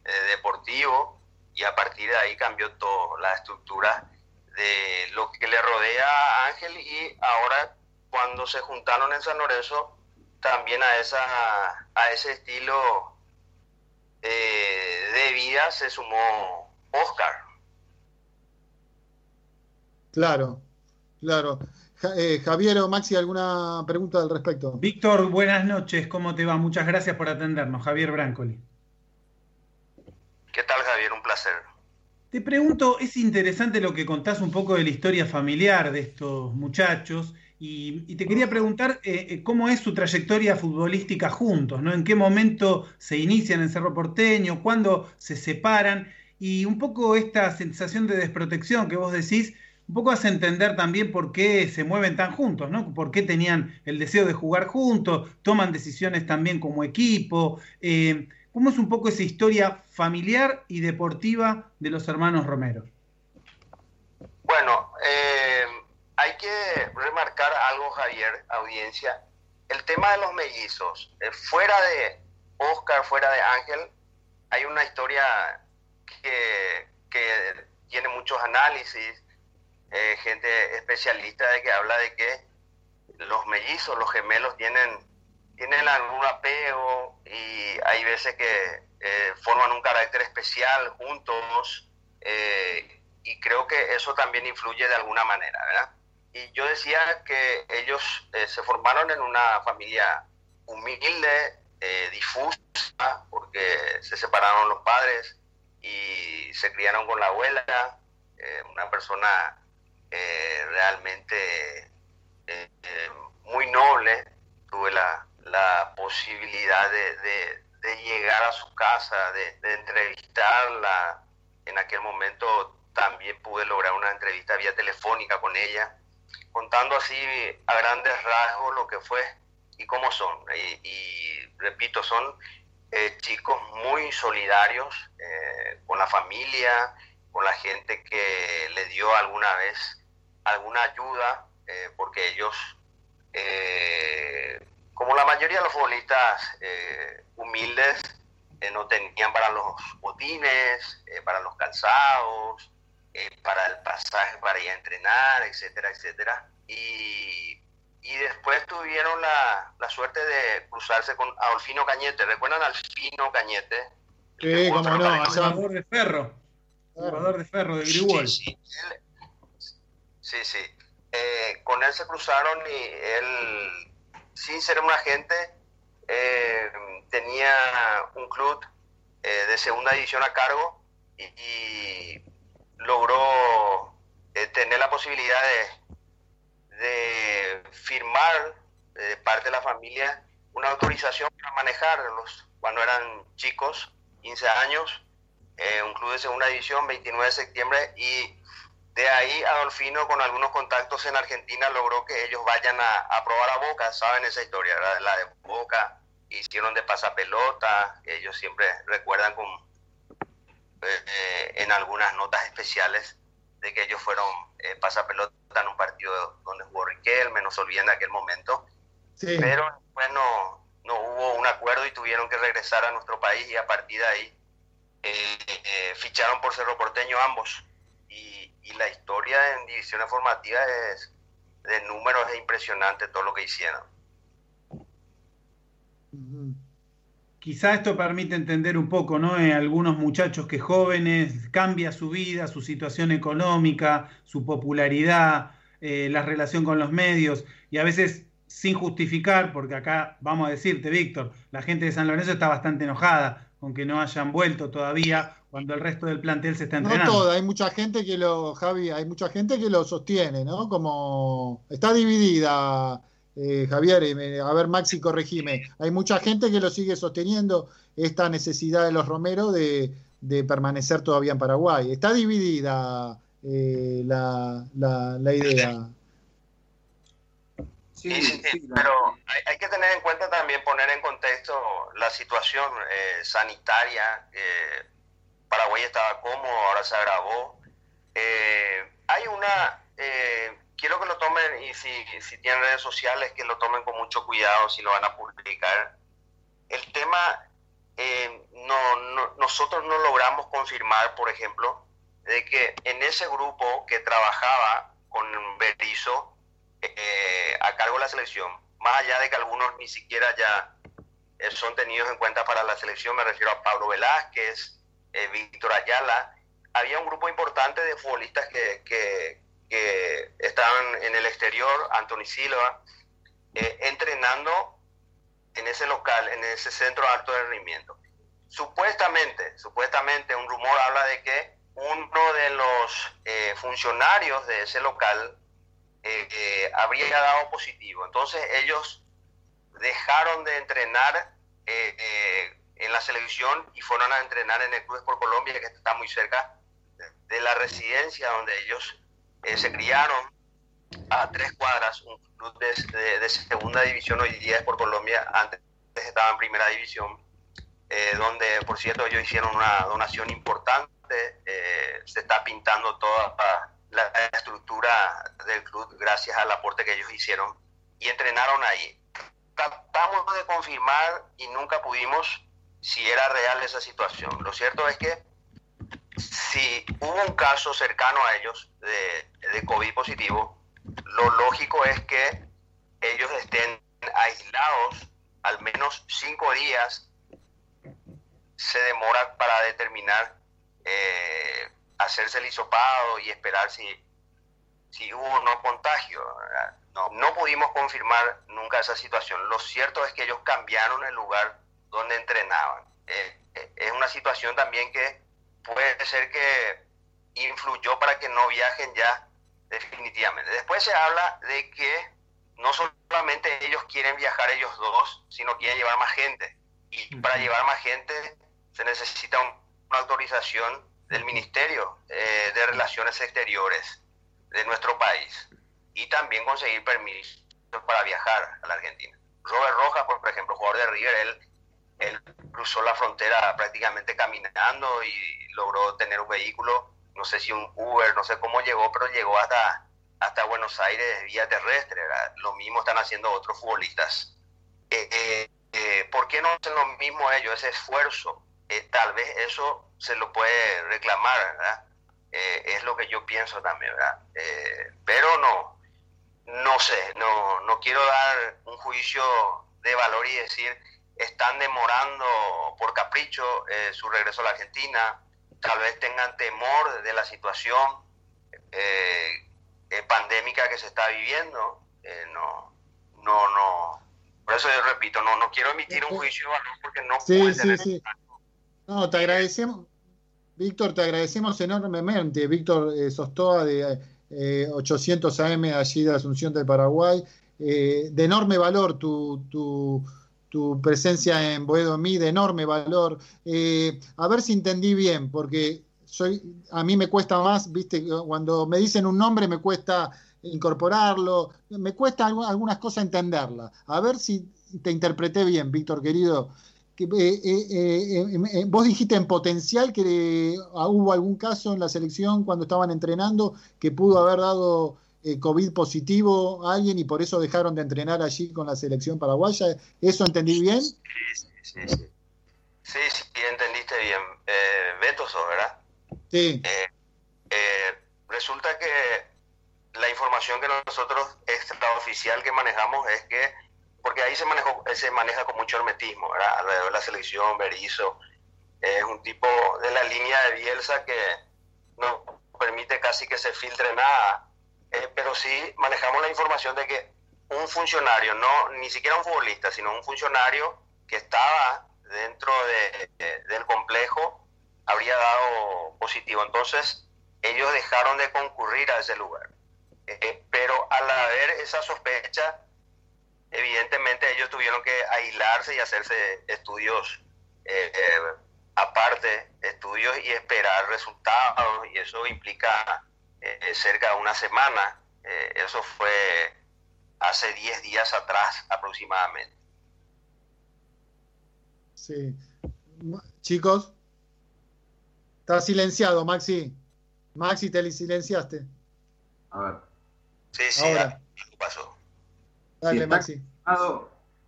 eh, deportivo, y a partir de ahí cambió toda la estructura de lo que le rodea a Ángel y ahora cuando se juntaron en San Lorenzo también a, esa, a ese estilo eh, de vida se sumó Oscar. Claro. Claro. Eh, Javier o Maxi, ¿alguna pregunta al respecto? Víctor, buenas noches, ¿cómo te va? Muchas gracias por atendernos. Javier Brancoli. ¿Qué tal, Javier? Un placer. Te pregunto, es interesante lo que contás un poco de la historia familiar de estos muchachos y, te quería preguntar eh, eh, cómo es su trayectoria futbolística juntos, ¿no? ¿En qué momento se inician en Cerro Porteño? ¿Cuándo se separan? Y un poco esta sensación de desprotección que vos decís, un poco hace entender también por qué se mueven tan juntos, ¿no? Por qué tenían el deseo de jugar juntos, toman decisiones también como equipo. Eh, ¿Cómo es un poco esa historia familiar y deportiva de los hermanos Romero? Bueno, eh, hay que remarcar algo, Javier, audiencia. El tema de los mellizos, eh, fuera de Oscar, fuera de Ángel, hay una historia que, tiene muchos análisis, eh, gente especialista de que habla de que los mellizos, los gemelos tienen, tienen algún apego y hay veces que eh, forman un carácter especial juntos y creo que eso también influye de alguna manera, ¿verdad? Y yo decía que ellos eh, se formaron en una familia humilde, eh, difusa, porque se separaron los padres y se criaron con la abuela, eh, una persona realmente muy noble. Tuve la, posibilidad de, llegar a su casa, de, de entrevistarla. En aquel momento también pude lograr una entrevista vía telefónica con ella contando así a grandes rasgos lo que fue y cómo son. Y, repito, son eh, chicos muy solidarios eh, con la familia, con la gente que le dio alguna vez alguna ayuda, eh, porque ellos, como la mayoría de los futbolistas humildes, no tenían para los botines, para los calzados, eh, para el pasaje para ir a entrenar, etcétera, etcétera. Y, y después tuvieron la, la, suerte de cruzarse con Adolfino Cañete. ¿Recuerdan a Alfino Cañete? Sí, cómo no, jugador de ferro. Jugador de ferro de Grigol. Sí, sí. sí, eh, con él se cruzaron y él, sin ser un agente, eh, tenía un club de segunda división a cargo y logró eh, tener la posibilidad de, de firmar eh, de parte de la familia una autorización para manejarlos cuando eran chicos, 15 años, eh, un club de segunda división, 29 de septiembre, y de ahí Adolfino con algunos contactos en Argentina logró que ellos vayan a, probar a Boca, saben esa historia, la de Boca, hicieron de pasapelota, ellos siempre recuerdan con eh, en algunas notas especiales de que ellos fueron eh, pasapelota en un partido donde jugó Riquelme, no se olviden de aquel momento. Pero bueno, no hubo un acuerdo y tuvieron que regresar a nuestro país y a partir de ahí eh, eh, ficharon por Cerro Porteño ambos. Y, y, la historia en divisiones formativas es de números es impresionante todo lo que hicieron. Quizá esto permite entender un poco, ¿no? En algunos muchachos que jóvenes cambia su vida, su situación económica, su popularidad, eh, la relación con los medios, y a veces sin justificar, porque acá vamos a decirte, Víctor, la gente de San Lorenzo está bastante enojada con que no hayan vuelto todavía cuando el resto del plantel se está entrenando. No toda, hay mucha gente que lo, Javi, hay mucha gente que lo sostiene, ¿no? Como está dividida eh, Javier, a ver Maxi, corregime, hay mucha gente que lo sigue sosteniendo esta necesidad de los Romero de, permanecer todavía en Paraguay. Está dividida eh, la, la, idea. Sí, sí, sí, pero hay, que tener en cuenta también poner en contexto la situación eh, sanitaria. Paraguay estaba cómodo, ahora se agravó. hay una quiero que lo tomen y si, si tienen redes sociales, que lo tomen con mucho cuidado si lo van a publicar. El tema, eh, no, nosotros no logramos confirmar, por ejemplo, de que en ese grupo que trabajaba con Berizzo eh, a cargo de la selección, más allá de que algunos ni siquiera ya eh, son tenidos en cuenta para la selección, me refiero a Pablo Velázquez, Víctor Ayala, había un grupo importante de futbolistas que, que estaban en el exterior, Anthony Silva, eh, entrenando en ese local, en ese centro alto de rendimiento. Supuestamente, supuestamente un rumor habla de que uno de los eh, funcionarios de ese local eh, habría dado positivo. Entonces ellos dejaron de entrenar en la selección y fueron a entrenar en el Club por Colombia, que está muy cerca de la residencia donde ellos se criaron a tres cuadras, un club de, segunda división hoy día es por Colombia, antes estaba en primera división, eh, donde por cierto ellos hicieron una donación importante, eh, se está pintando toda la estructura del club gracias al aporte que ellos hicieron y entrenaron ahí. Tratamos de confirmar y nunca pudimos si era real esa situación. Lo cierto es que si hubo un caso cercano a ellos de, de COVID positivo, lo lógico es que ellos estén aislados al menos cinco días. Se demora para determinar eh, hacerse el hisopado y esperar si, si hubo o no contagio. No, no pudimos confirmar nunca esa situación. Lo cierto es que ellos cambiaron el lugar donde entrenaban. Eh, eh, es una situación también que puede ser que influyó para que no viajen ya definitivamente. Después se habla de que no solamente ellos quieren viajar ellos dos, sino quieren llevar más gente. Y para llevar más gente se necesita una autorización del Ministerio eh, de Relaciones Exteriores de nuestro país y también conseguir permisos para viajar a la Argentina. Robert Rojas, por ejemplo, jugador de River, él, él cruzó la frontera prácticamente caminando y logró tener un vehículo no sé si un Uber, no sé cómo llegó, pero llegó hasta, hasta Buenos Aires vía terrestre. Lo mismo están haciendo otros futbolistas. Eh, eh, eh, ¿Por qué no hacen lo mismo ellos, ese esfuerzo? tal vez eso se lo puede reclamar, ¿verdad? es lo que yo pienso también, ¿verdad? pero no, no sé, no, no quiero dar un juicio de valor y decir están demorando por capricho su regreso a la Argentina, tal vez tengan temor de la situación eh, eh, pandémica que se está viviendo. Eh, no, no, no. Por eso yo repito, no, no quiero emitir un juicio porque no sí, sí, sí. No, te agradecemos. Víctor, te agradecemos enormemente. Víctor Sostoa de 800 AM allí de Asunción del Paraguay. de enorme valor tu, tu, tu presencia en Boedo Mí de enorme valor. Eh, a ver si entendí bien, porque soy, a mí me cuesta más, viste, cuando me dicen un nombre me cuesta incorporarlo, me cuesta algunas cosas entenderla. A ver si te interpreté bien, Víctor querido. Que, eh, eh, vos dijiste en potencial que hubo algún caso en la selección cuando estaban entrenando que pudo haber dado eh, COVID positivo a alguien y por eso dejaron de entrenar allí con la selección paraguaya. ¿Eso entendí bien? Sí, sí, sí. Sí, sí, entendiste bien. Eh, Beto ¿verdad? Sí. Eh, eh, resulta que la información que nosotros, oficial que manejamos es que, porque ahí se, manejó, se maneja con mucho hermetismo, ¿verdad? Alrededor de la selección, Berizzo, es un tipo de la línea de Bielsa que no permite casi que se filtre nada eh, pero sí manejamos la información de que un funcionario, no ni siquiera un futbolista, sino un funcionario que estaba dentro del complejo habría dado positivo. Entonces, ellos dejaron de concurrir a ese lugar. Eh, pero al haber esa sospecha, evidentemente ellos tuvieron que aislarse y hacerse estudios eh, aparte, estudios y esperar resultados, y eso implica eh, cerca de una semana. Eh, eso fue hace 10 días atrás aproximadamente. Sí. Chicos, está silenciado, Maxi. Maxi, te silenciaste. A ver. Sí, sí, Ahora. pasó? Dale, Maxi.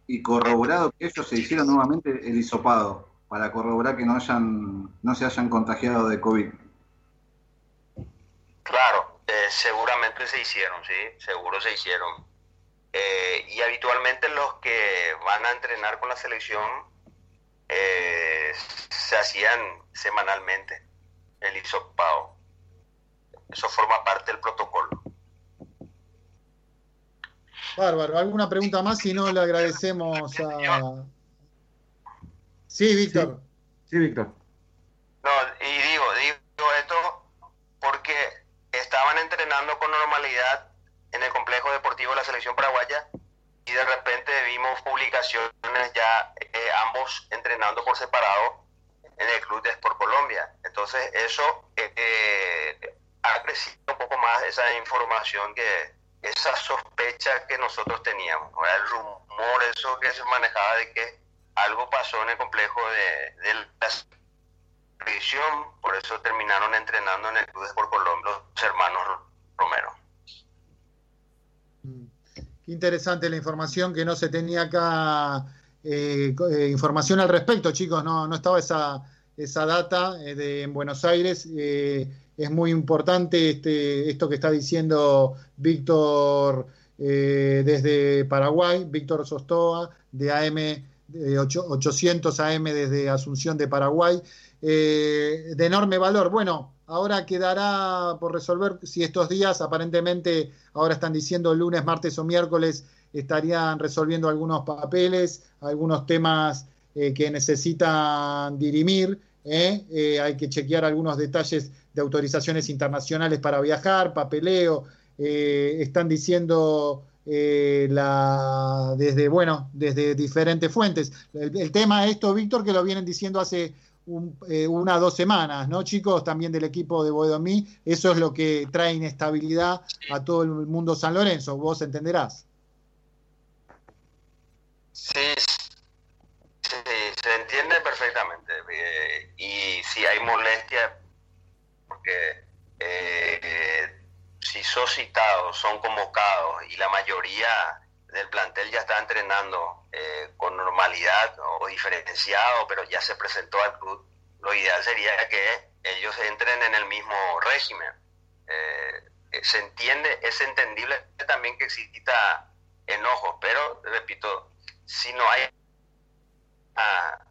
Y corroborado que ellos se hicieron nuevamente el hisopado para corroborar que no hayan no se hayan contagiado de COVID. Claro, eh, seguramente se hicieron, sí, seguro se hicieron. Eh, y habitualmente los que van a entrenar con la selección eh, se hacían semanalmente el hisopado. Eso forma parte del protocolo. Bárbaro, ¿alguna pregunta más? Si no, le agradecemos a... Sí, Víctor. Sí, Víctor. No, y digo, digo esto porque estaban entrenando con normalidad en el complejo deportivo de la selección paraguaya y de repente vimos publicaciones ya eh, ambos entrenando por separado en el club de Sport Colombia. Entonces eso eh, eh, ha crecido un poco más esa información que esa sospecha que nosotros teníamos, el rumor eso que se manejaba de que algo pasó en el complejo de, prisión, por eso terminaron entrenando en el club de Sport Colombia los hermanos Romero. Mm. Qué interesante la información que no se tenía acá, eh, eh, información al respecto, chicos, no, no estaba esa, esa data eh, de, en Buenos Aires. es muy importante este, esto que está diciendo Víctor desde Paraguay, Víctor Sostoa, de AM de 800 AM desde Asunción de Paraguay, de enorme valor. Bueno, Ahora quedará por resolver si estos días, aparentemente, ahora están diciendo lunes, martes o miércoles, estarían resolviendo algunos papeles, algunos temas eh, que necesitan dirimir. ¿eh? Eh, hay que chequear algunos detalles de autorizaciones internacionales para viajar, papeleo. están diciendo la, desde, bueno, desde diferentes fuentes. El, el tema esto, Víctor, que lo vienen diciendo hace eh, una o dos semanas, ¿no, chicos? También del equipo de Boedomí. Eso es lo que trae inestabilidad a todo el mundo San Lorenzo, vos entenderás. Sí, se entiende perfectamente. Eh, y si hay molestia, porque eh, si son citados, son convocados y la mayoría del plantel ya está entrenando eh, con normalidad o diferenciado, pero ya se presentó al club, lo ideal sería que ellos entren en el mismo régimen. Eh, eh, se entiende, es entendible también que exista enojo, pero repito, si no hay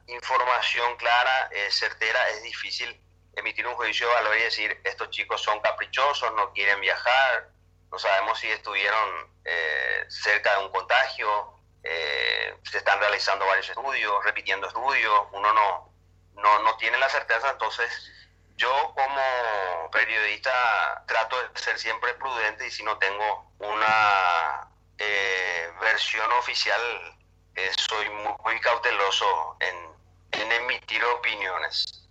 información clara, certera, es difícil emitir un juicio de valor y decir estos chicos son caprichosos, no quieren viajar, no sabemos si estuvieron eh, cerca de un contagio, eh, se están realizando varios estudios, repitiendo estudios, uno no, no, no tiene la certeza, entonces yo como periodista trato de ser siempre prudente y si no tengo una eh, versión oficial, soy muy, cauteloso en, en, emitir opiniones.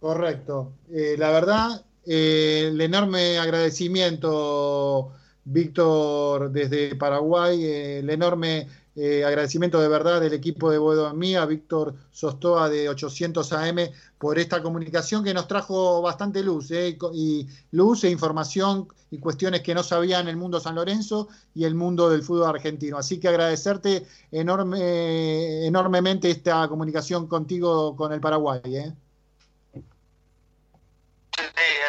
Correcto. la verdad, el enorme agradecimiento, Víctor, desde Paraguay, el enorme eh, agradecimiento de verdad del equipo de Boedo Víctor Sostoa de 800 AM, por esta comunicación que nos trajo bastante luz, eh, y luz e información y cuestiones que no sabía en el mundo San Lorenzo y el mundo del fútbol argentino. Así que agradecerte enorme, enormemente esta comunicación contigo con el Paraguay. Eh.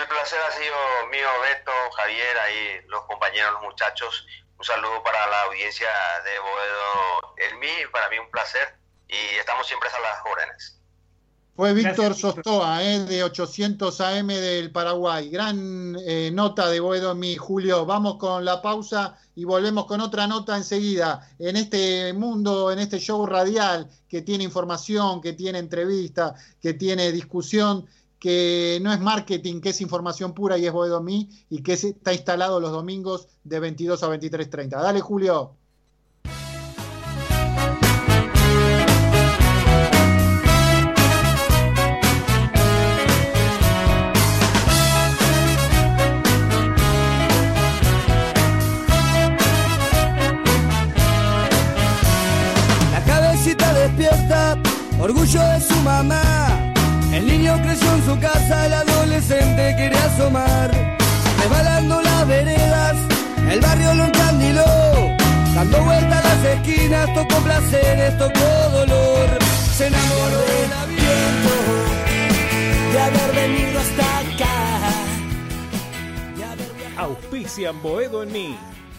El placer ha sido mío, Beto, Javier, ahí los compañeros, los muchachos. Un saludo para la audiencia de Boedo El mí, para mí un placer y estamos siempre a las órdenes. Fue Víctor Sostoa, eh, de 800 AM del Paraguay. Gran eh, nota de Boedo Mi, Julio. Vamos con la pausa y volvemos con otra nota enseguida. En este mundo, en este show radial que tiene información, que tiene entrevista, que tiene discusión, que no es marketing, que es información pura y es Boedomí y que está instalado los domingos de 22 a 23.30. Dale, Julio. La cabecita despierta, orgullo de su mamá el niño creció en su casa, el adolescente quería asomar. Resbalando las veredas, el barrio lo encandiló. Dando vueltas a las esquinas, tocó placeres, tocó dolor. Se enamoró del aviento de haber venido hasta acá. Auspician Boedo en mí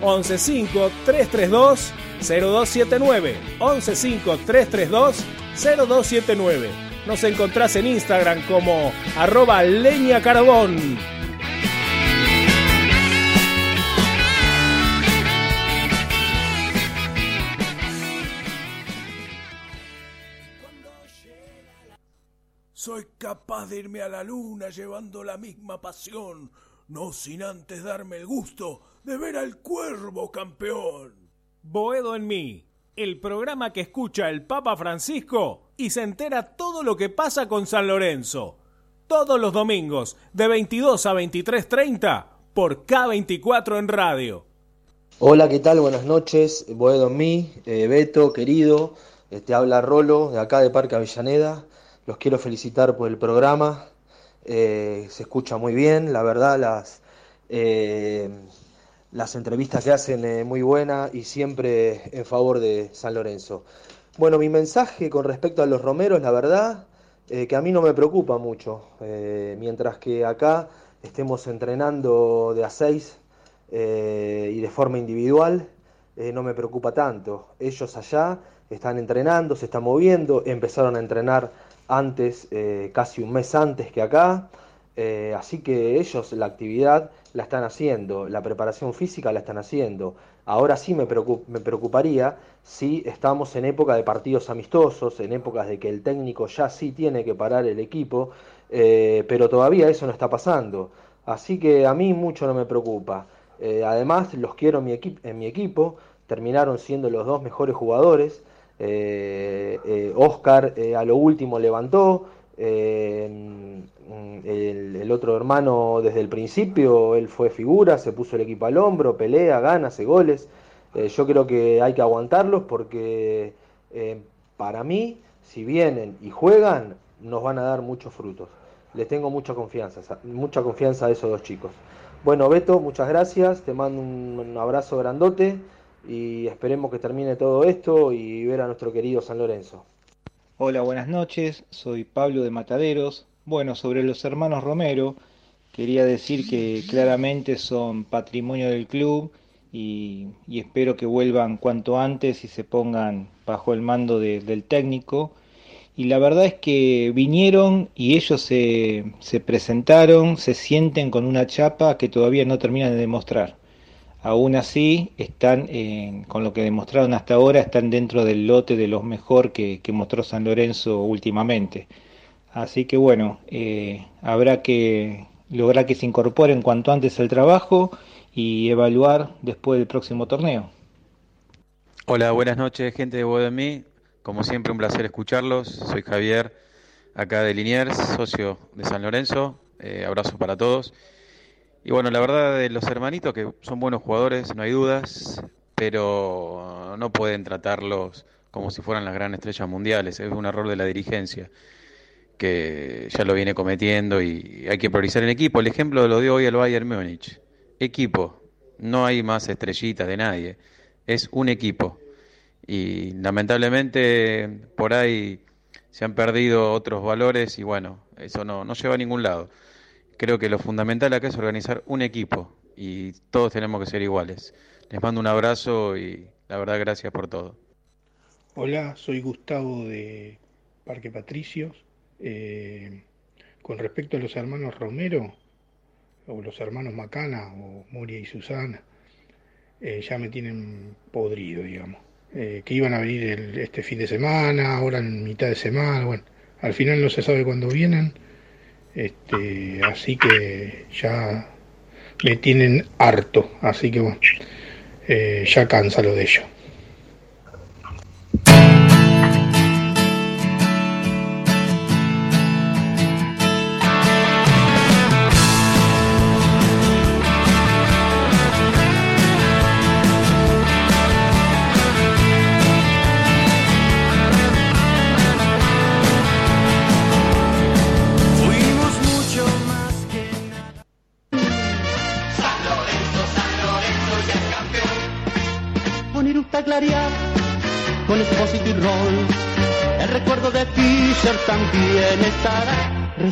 115-332-0279. 115-332-0279. Nos encontrás en Instagram como arroba leña carbón. Soy capaz de irme a la luna llevando la misma pasión, no sin antes darme el gusto de ver al cuervo campeón. Boedo en mí, el programa que escucha el Papa Francisco y se entera todo lo que pasa con San Lorenzo. Todos los domingos, de 22 a 23.30, por K24 en radio. Hola, ¿qué tal? Buenas noches. Boedo en mí, eh, Beto, querido. Te este, habla Rolo, de acá de Parque Avellaneda. Los quiero felicitar por el programa. Eh, se escucha muy bien, la verdad, las, eh, las entrevistas que hacen eh, muy buenas y siempre en favor de San Lorenzo. Bueno, mi mensaje con respecto a los romeros, la verdad, que a mí no me preocupa mucho. mientras que acá estemos entrenando de a seis y de forma individual, no me preocupa tanto. Ellos allá están entrenando, se están moviendo, empezaron a entrenar antes, eh, casi un mes antes que acá. Eh, así que ellos la actividad la están haciendo, la preparación física la están haciendo. Ahora sí me, preocuparía si estamos en época de partidos amistosos, en épocas de que el técnico ya sí tiene que parar el equipo, eh, pero todavía eso no está pasando. Así que a mí mucho no me preocupa. además, los quiero en mi equipo, terminaron siendo los dos mejores jugadores. Eh, eh, Oscar eh, a lo último levantó, el, otro hermano desde el principio, él fue figura, se puso el equipo al hombro, pelea, gana, hace goles. yo creo que hay que aguantarlos porque para mí, si vienen y juegan, nos van a dar muchos frutos. Les tengo mucha confianza, mucha confianza a esos dos chicos. Bueno, Beto, muchas gracias, te mando un abrazo grandote y esperemos que termine todo esto y ver a nuestro querido San Lorenzo. Hola, buenas noches, soy Pablo de Mataderos. Bueno, sobre los hermanos Romero, quería decir que claramente son patrimonio del club y, espero que vuelvan cuanto antes y se pongan bajo el mando del técnico. Y la verdad es que vinieron y ellos se, se presentaron, se sienten con una chapa que todavía no terminan de demostrar aún así están, con lo que demostraron hasta ahora, están dentro del lote de los mejor que, mostró San Lorenzo últimamente. Así que bueno, eh, habrá que lograr que se incorporen cuanto antes al trabajo y evaluar después del próximo torneo. Hola, buenas noches, gente de Bodemí. Como siempre, un placer escucharlos. Soy Javier, acá de Liniers, socio de San Lorenzo. Eh, abrazo para todos. Y bueno, la verdad de los hermanitos que son buenos jugadores, no hay dudas, pero no pueden tratarlos como si fueran las grandes estrellas mundiales. Es un error de la dirigencia que ya lo viene cometiendo y hay que priorizar el equipo. El ejemplo lo dio hoy el Bayern Múnich. Equipo, no hay más estrellitas de nadie, es un equipo. Y lamentablemente por ahí se han perdido otros valores y bueno, eso no, no lleva a ningún lado. Creo que lo fundamental acá es organizar un equipo y todos tenemos que ser iguales. Les mando un abrazo y la verdad gracias por todo. Hola, soy Gustavo de Parque Patricios. Eh, con respecto a los hermanos Romero, o los hermanos Macana, o Moria y Susana, eh, ya me tienen podrido, digamos. Eh, que iban a venir este fin de semana, ahora en mitad de semana, bueno, al final no se sabe cuándo vienen, este, así que ya me tienen harto, así que bueno, ya cansa lo de ello.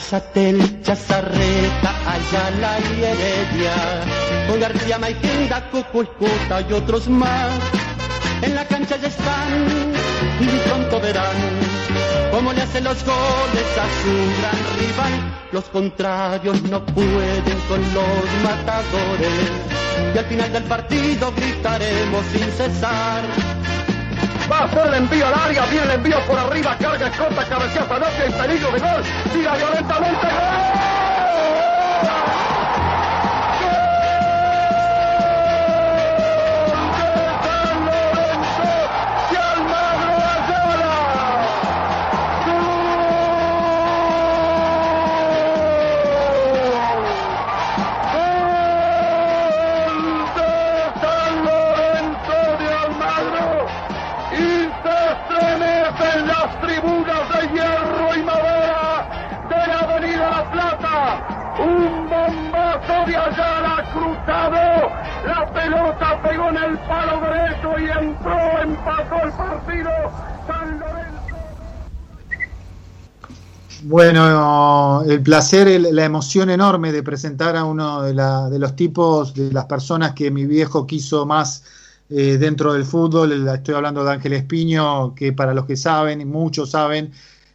Resatel, Chazarreta, Ayala y Heredia. Con García Maiquenda, Coco Escota y otros más. En la cancha ya están y pronto verán cómo le hacen los goles a su gran rival. Los contrarios no pueden con los matadores. Y al final del partido gritaremos sin cesar. Va a hacer el envío al área, viene el envío por arriba, carga, corta, cabeceaza, no hay peligro de gol. Tira violentamente. la pegó en el palo derecho y entró, empató el partido San. Bueno, el placer, la emoción enorme de presentar a uno de, los tipos, de las personas que mi viejo quiso más eh, dentro del fútbol. Estoy hablando de Ángel Espiño, que para los que saben, y muchos saben,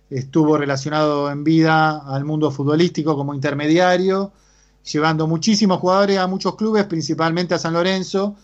estuvo relacionado en vida al mundo futbolístico como intermediario llevando muchísimos jugadores a muchos clubes, principalmente a San Lorenzo,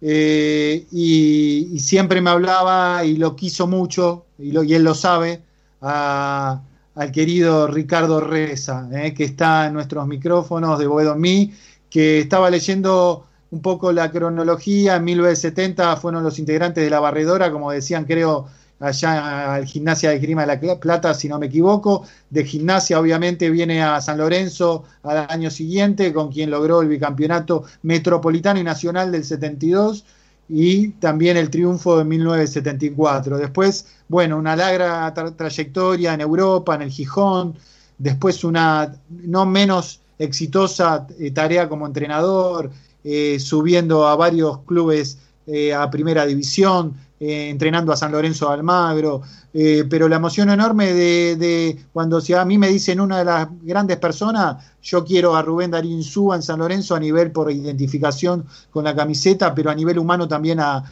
eh, y, siempre me hablaba y lo quiso mucho, y, él lo sabe, al querido Ricardo Reza, eh, que está en nuestros micrófonos de Boedo Mi, que estaba leyendo un poco la cronología, en 1970 fueron los integrantes de la barredora, como decían creo allá al Gimnasia de Grima de la Plata, si no me equivoco. De Gimnasia, obviamente, viene a San Lorenzo al año siguiente, con quien logró el bicampeonato metropolitano y nacional del 72 y también el triunfo de 1974. Después, bueno, una larga trayectoria en Europa, en el Gijón, después una no menos exitosa eh, tarea como entrenador, eh, subiendo a varios clubes eh, a primera división, eh, entrenando a San Lorenzo de Almagro, eh, pero la emoción enorme de, cuando si a mí me dicen una de las grandes personas, yo quiero a Rubén Darín Súa en San Lorenzo a nivel por identificación con la camiseta, pero a nivel humano también a,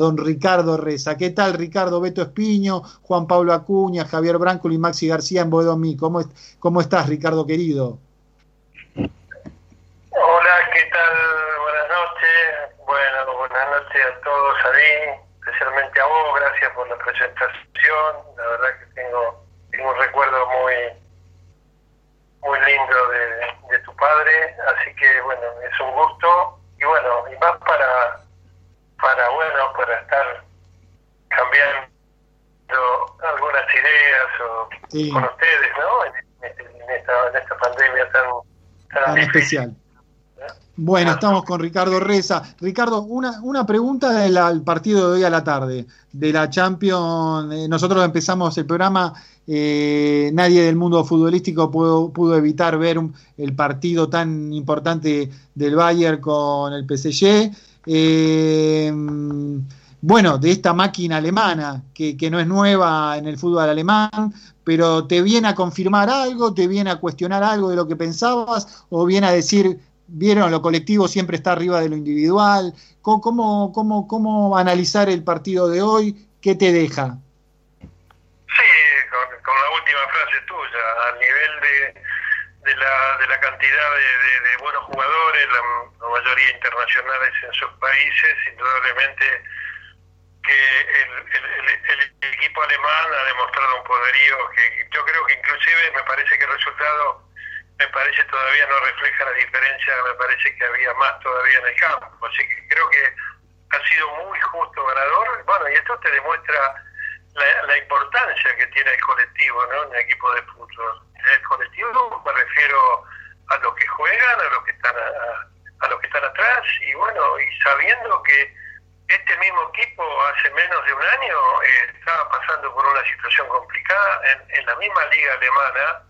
don Ricardo Reza. ¿Qué tal Ricardo Beto Espiño, Juan Pablo Acuña, Javier Branco y Maxi García en Boedomí? ¿Cómo, ¿Cómo estás Ricardo querido? Hola, ¿qué tal? Buenas noches. Bueno, buenas noches a todos ahí a vos, gracias por la presentación, la verdad que tengo, tengo un recuerdo muy muy lindo de, tu padre, así que bueno, es un gusto y bueno, y más para, para bueno, para estar cambiando algunas ideas o con ustedes, ¿no? En, esta, en esta pandemia tan, tan, especial. Bueno, estamos con Ricardo Reza. Ricardo, una, una pregunta del partido de hoy a la tarde, de la Champions. Eh, nosotros empezamos el programa, eh, nadie del mundo futbolístico pudo, pudo evitar ver el partido tan importante del Bayern con el PSG. Eh, bueno, de esta máquina alemana, que, que no es nueva en el fútbol alemán, pero te viene a confirmar algo, te viene a cuestionar algo de lo que pensabas, o viene a decir vieron, lo colectivo siempre está arriba de lo individual. ¿Cómo, cómo, cómo, analizar el partido de hoy? ¿Qué te deja? Sí, con la última frase tuya, al nivel de, de, la, de la cantidad de, de, buenos jugadores, la, mayoría internacionales en sus países, indudablemente que el, el, equipo alemán ha demostrado un poderío que yo creo que inclusive me parece que el resultado me parece todavía no refleja la diferencia, me parece que había más todavía en el campo, así que creo que ha sido muy justo ganador, bueno, y esto te demuestra la, importancia que tiene el colectivo, ¿no? En el equipo de fútbol. El colectivo me refiero a los que juegan, a los que están a, los que están atrás y bueno, y sabiendo que este mismo equipo hace menos de un año eh, estaba pasando por una situación complicada en, en la misma liga alemana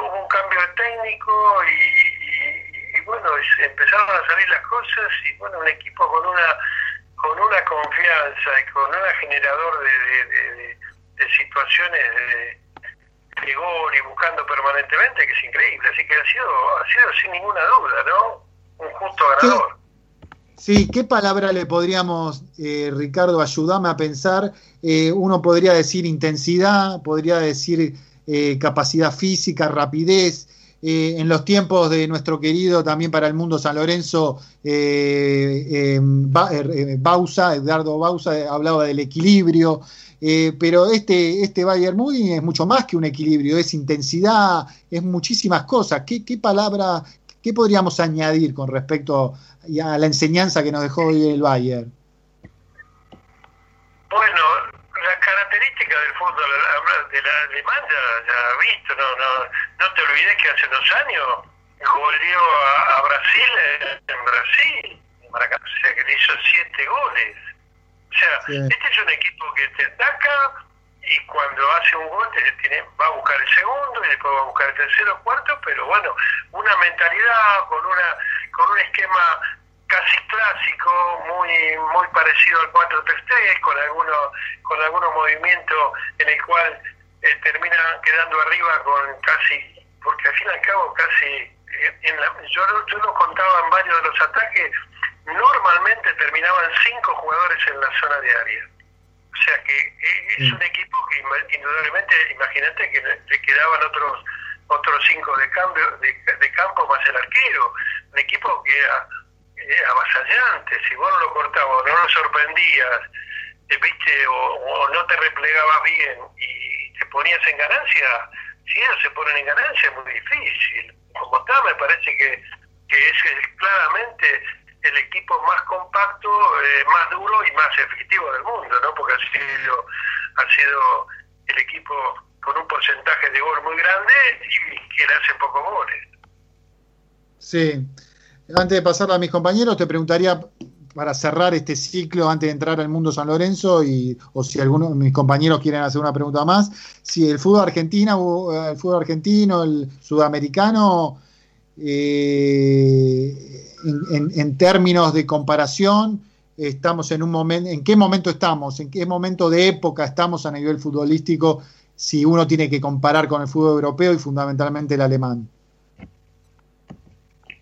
hubo un cambio de técnico y, y, bueno, empezaron a salir las cosas y bueno, un equipo con una con una confianza y con un generador de, de, situaciones de, gol y buscando permanentemente que es increíble. Así que ha sido, ha sido sin ninguna duda, ¿no? Un justo ganador. Sí, ¿qué palabra le podríamos, eh, Ricardo, ayudarme a pensar? Eh, uno podría decir intensidad, podría decir eh, capacidad física, rapidez. Eh, en los tiempos de nuestro querido también para el mundo San Lorenzo, eh, Bausa, Edgardo Bausa, hablaba del equilibrio. pero este, este Bayern Múnich es mucho más que un equilibrio, es intensidad, es muchísimas cosas. ¿Qué, qué palabra, qué podríamos añadir con respecto a la enseñanza que nos dejó hoy el Bayern? Bueno, del fútbol de la alemán ya, visto, no, no, no te olvides que hace dos años goleó a, a Brasil en, Brasil, o sea que le hizo siete goles. O sea, este es un equipo que te ataca y cuando hace un gol te tiene, va a buscar el segundo y después va a buscar el tercero, cuarto, pero bueno, una mentalidad con una con un esquema casi clásico, muy muy parecido al 4-3-3, con algunos con algunos movimientos en el cual eh, termina quedando arriba con casi, porque al fin y al cabo casi, eh, en la, yo, yo lo contaba en varios de los ataques, normalmente terminaban cinco jugadores en la zona de área. O sea que eh, es un equipo que indudablemente, imagínate que le quedaban otros otros cinco de cambio de, de campo más el arquero, un equipo que era avasallante, si vos no lo cortabas, no lo sorprendías, te viste o, no te replegabas bien y te ponías en ganancia, si ellos se ponen en ganancia es muy difícil. Como está, me parece que, que es claramente el equipo más compacto, eh, más duro y más efectivo del mundo, ¿no? Porque ha sido, ha sido el equipo con un porcentaje de gol muy grande y que le hace pocos goles. Sí. Antes de pasar a mis compañeros, te preguntaría para cerrar este ciclo antes de entrar al mundo San Lorenzo y o si algunos de mis compañeros quieren hacer una pregunta más, si el fútbol argentino, el fútbol argentino, el sudamericano, eh, en, términos de comparación, estamos en un momento, ¿en qué momento estamos? ¿En qué momento de época estamos a nivel futbolístico si uno tiene que comparar con el fútbol europeo y fundamentalmente el alemán?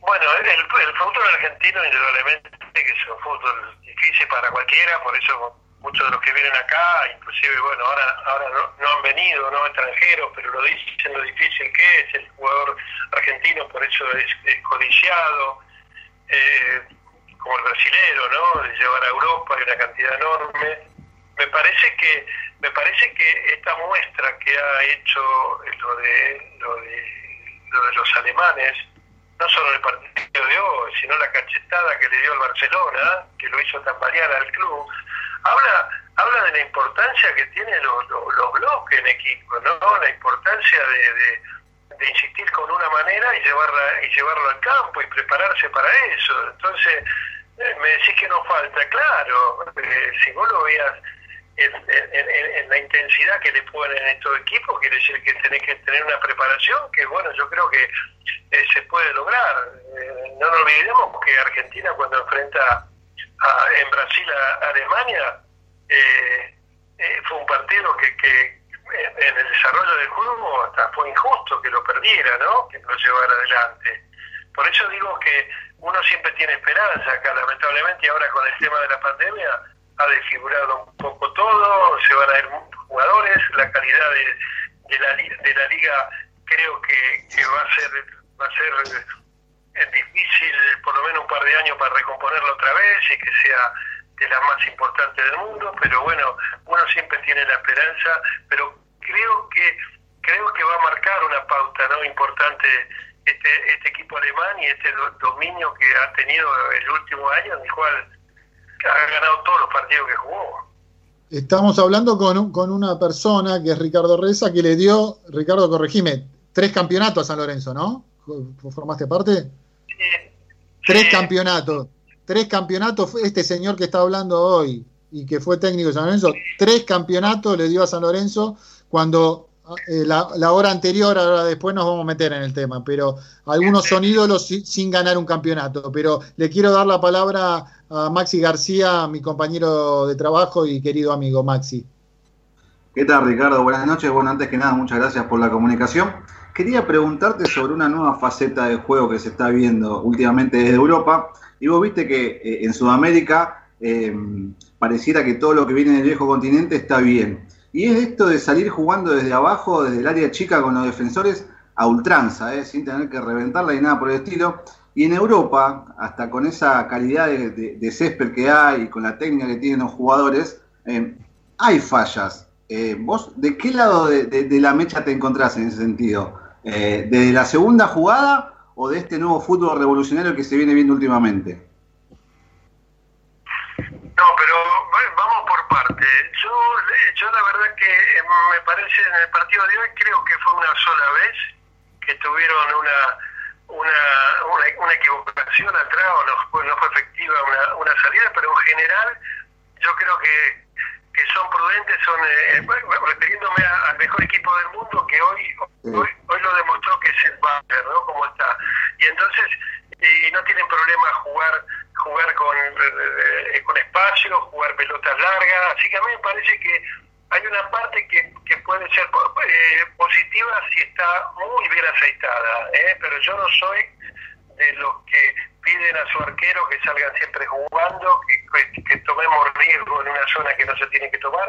Bueno, el, fútbol argentino indudablemente que es un fútbol difícil para cualquiera, por eso muchos de los que vienen acá, inclusive, bueno, ahora ahora no, han venido, no extranjeros, pero lo dicen lo difícil que es el jugador argentino, por eso es, codiciado, eh, como el brasilero, ¿no? De llevar a Europa hay una cantidad enorme. Me parece que me parece que esta muestra que ha hecho lo de lo de, lo de los alemanes no solo el partido de hoy, sino la cachetada que le dio al Barcelona, que lo hizo tambalear al club, habla habla de la importancia que tienen los, los, bloques en equipo, ¿no? La importancia de, de, insistir con una manera y llevarla y llevarlo al campo y prepararse para eso. Entonces, eh, me decís que no falta, claro, eh, si vos lo veías en, la intensidad que le ponen estos equipos, quiere decir que tenés que tener una preparación que, bueno, yo creo que eh, se puede lograr. Eh, no nos olvidemos que Argentina cuando enfrenta en Brasil a, Alemania eh, fue un partido que, que en el desarrollo del juego hasta fue injusto que lo perdiera, ¿no? Que lo llevara adelante. Por eso digo que uno siempre tiene esperanza acá, lamentablemente, ahora con el tema de la pandemia ha desfigurado un poco todo, se van a ir jugadores, la calidad de, la, de la liga creo que, que va a ser va a ser es difícil por lo menos un par de años para recomponerlo otra vez y que sea de las más importantes del mundo, pero bueno, uno siempre tiene la esperanza, pero creo que creo que va a marcar una pauta no importante este, este equipo alemán y este dominio que ha tenido el último año, en el cual ha ganado todos los partidos que jugó. Estamos hablando con, con una persona que es Ricardo Reza, que le dio, Ricardo, corregime, tres campeonatos a San Lorenzo, ¿no? ¿Formaste parte? Tres campeonatos. Tres campeonatos. Este señor que está hablando hoy y que fue técnico de San Lorenzo, tres campeonatos le dio a San Lorenzo cuando eh, la, hora anterior, ahora después nos vamos a meter en el tema, pero algunos son ídolos sin ganar un campeonato. Pero le quiero dar la palabra a Maxi García, mi compañero de trabajo y querido amigo Maxi. ¿Qué tal, Ricardo? Buenas noches. Bueno, antes que nada, muchas gracias por la comunicación quería preguntarte sobre una nueva faceta del juego que se está viendo últimamente desde Europa. Y vos viste que eh, en Sudamérica eh, pareciera que todo lo que viene del viejo continente está bien. Y es esto de salir jugando desde abajo, desde el área chica con los defensores a ultranza, eh, sin tener que reventarla y nada por el estilo. Y en Europa, hasta con esa calidad de, césped que hay y con la técnica que tienen los jugadores, hay fallas. ¿Vos de qué lado de, la mecha te encontrás en ese sentido? eh, desde la segunda jugada o de este nuevo fútbol revolucionario que se viene viendo últimamente? No, pero parte. Yo, yo la verdad que me parece en el partido de hoy creo que fue una sola vez que tuvieron una una, una, equivocación atrás o no, no fue efectiva una, una salida, pero en general yo creo que que son prudentes, son eh, refiriéndome al mejor equipo del mundo que hoy, hoy hoy lo demostró que es el Bayern, ¿no? Como está. Y entonces y no tienen problema jugar jugar con eh, eh, con espacio, jugar pelotas largas, así que a mí me parece que hay una parte que, que puede ser positiva si está muy bien aceitada, ¿eh? pero yo no soy de los que piden a su arquero que salgan siempre jugando, que, que, tomemos riesgo en una zona que no se tiene que tomar.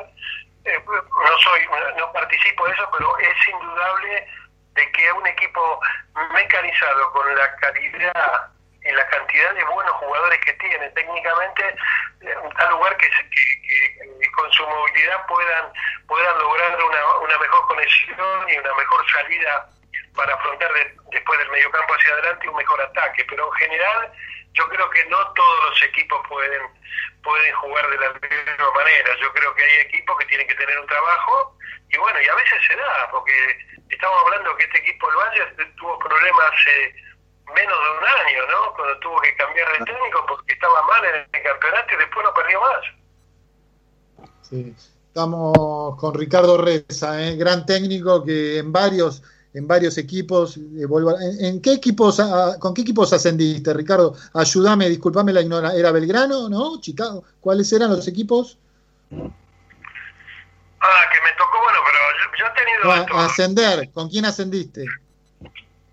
Eh, no soy, no participo de eso, pero es indudable de que un equipo mecanizado con la calidad y la cantidad de buenos jugadores que tiene técnicamente eh, da lugar que, que, con su movilidad puedan puedan lograr una, una mejor conexión y una mejor salida para afrontar después del mediocampo hacia adelante un mejor ataque, pero en general yo creo que no todos los equipos pueden pueden jugar de la misma manera. Yo creo que hay equipos que tienen que tener un trabajo y bueno, y a veces se da, porque estamos hablando que este equipo del Valle tuvo problemas hace menos de un año, ¿no? Cuando tuvo que cambiar de técnico porque estaba mal en el campeonato y después no perdió más. Sí. Estamos con Ricardo Reza, ¿eh? gran técnico que en varios en varios equipos. Eh, ¿En, qué equipos, con qué equipos ascendiste, Ricardo? Ayúdame, discúlpame la ignorancia. ¿Era Belgrano, no? Chicago. ¿Cuáles eran los equipos? Ah, que me tocó, bueno, pero yo, he tenido... ascender, ¿con quién ascendiste?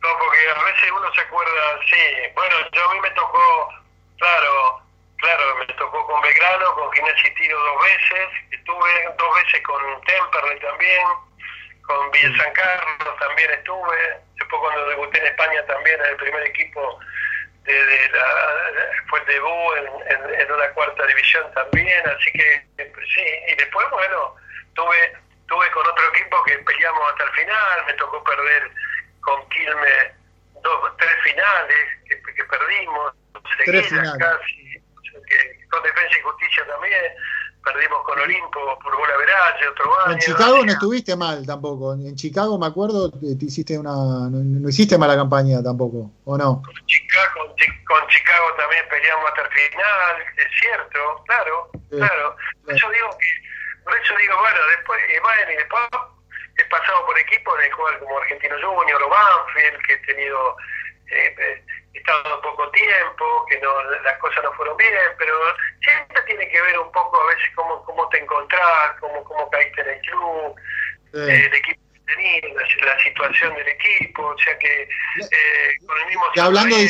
No, porque a veces uno se acuerda, sí. Bueno, yo a mí me tocó, claro, claro, me tocó con Belgrano, con Gimnasia Tiro dos veces, estuve dos veces con Temperley también, con Villa San Carlos también estuve, después cuando debuté en España también en el primer equipo de, la, fue el debut en, en, una cuarta división también, así que sí, y después bueno, tuve, tuve con otro equipo que peleamos hasta el final, me tocó perder con Quilme dos, tres finales que, que perdimos, seguidas casi, con Defensa y Justicia también, perdimos con Olimpo por gol a otro año. En Chicago no estuviste mal tampoco. En Chicago, me acuerdo, te hiciste una. No, hiciste mala campaña tampoco, ¿o no? Con Chicago, con, Chicago también peleamos hasta el final, es cierto, claro, claro. Por eso digo que. Por eso digo, bueno, después, y bueno, y después he pasado por equipos en el cual como Argentino Junior o Banfield, que he tenido. Eh, eh estado poco tiempo, que no las cosas no fueron bien, pero siempre tiene que ver un poco a veces cómo, cómo te encontrás, cómo, cómo caíste en el club, eh, el equipo que tenías, la, situación del equipo, o sea que eh, con el mismo... hablando de,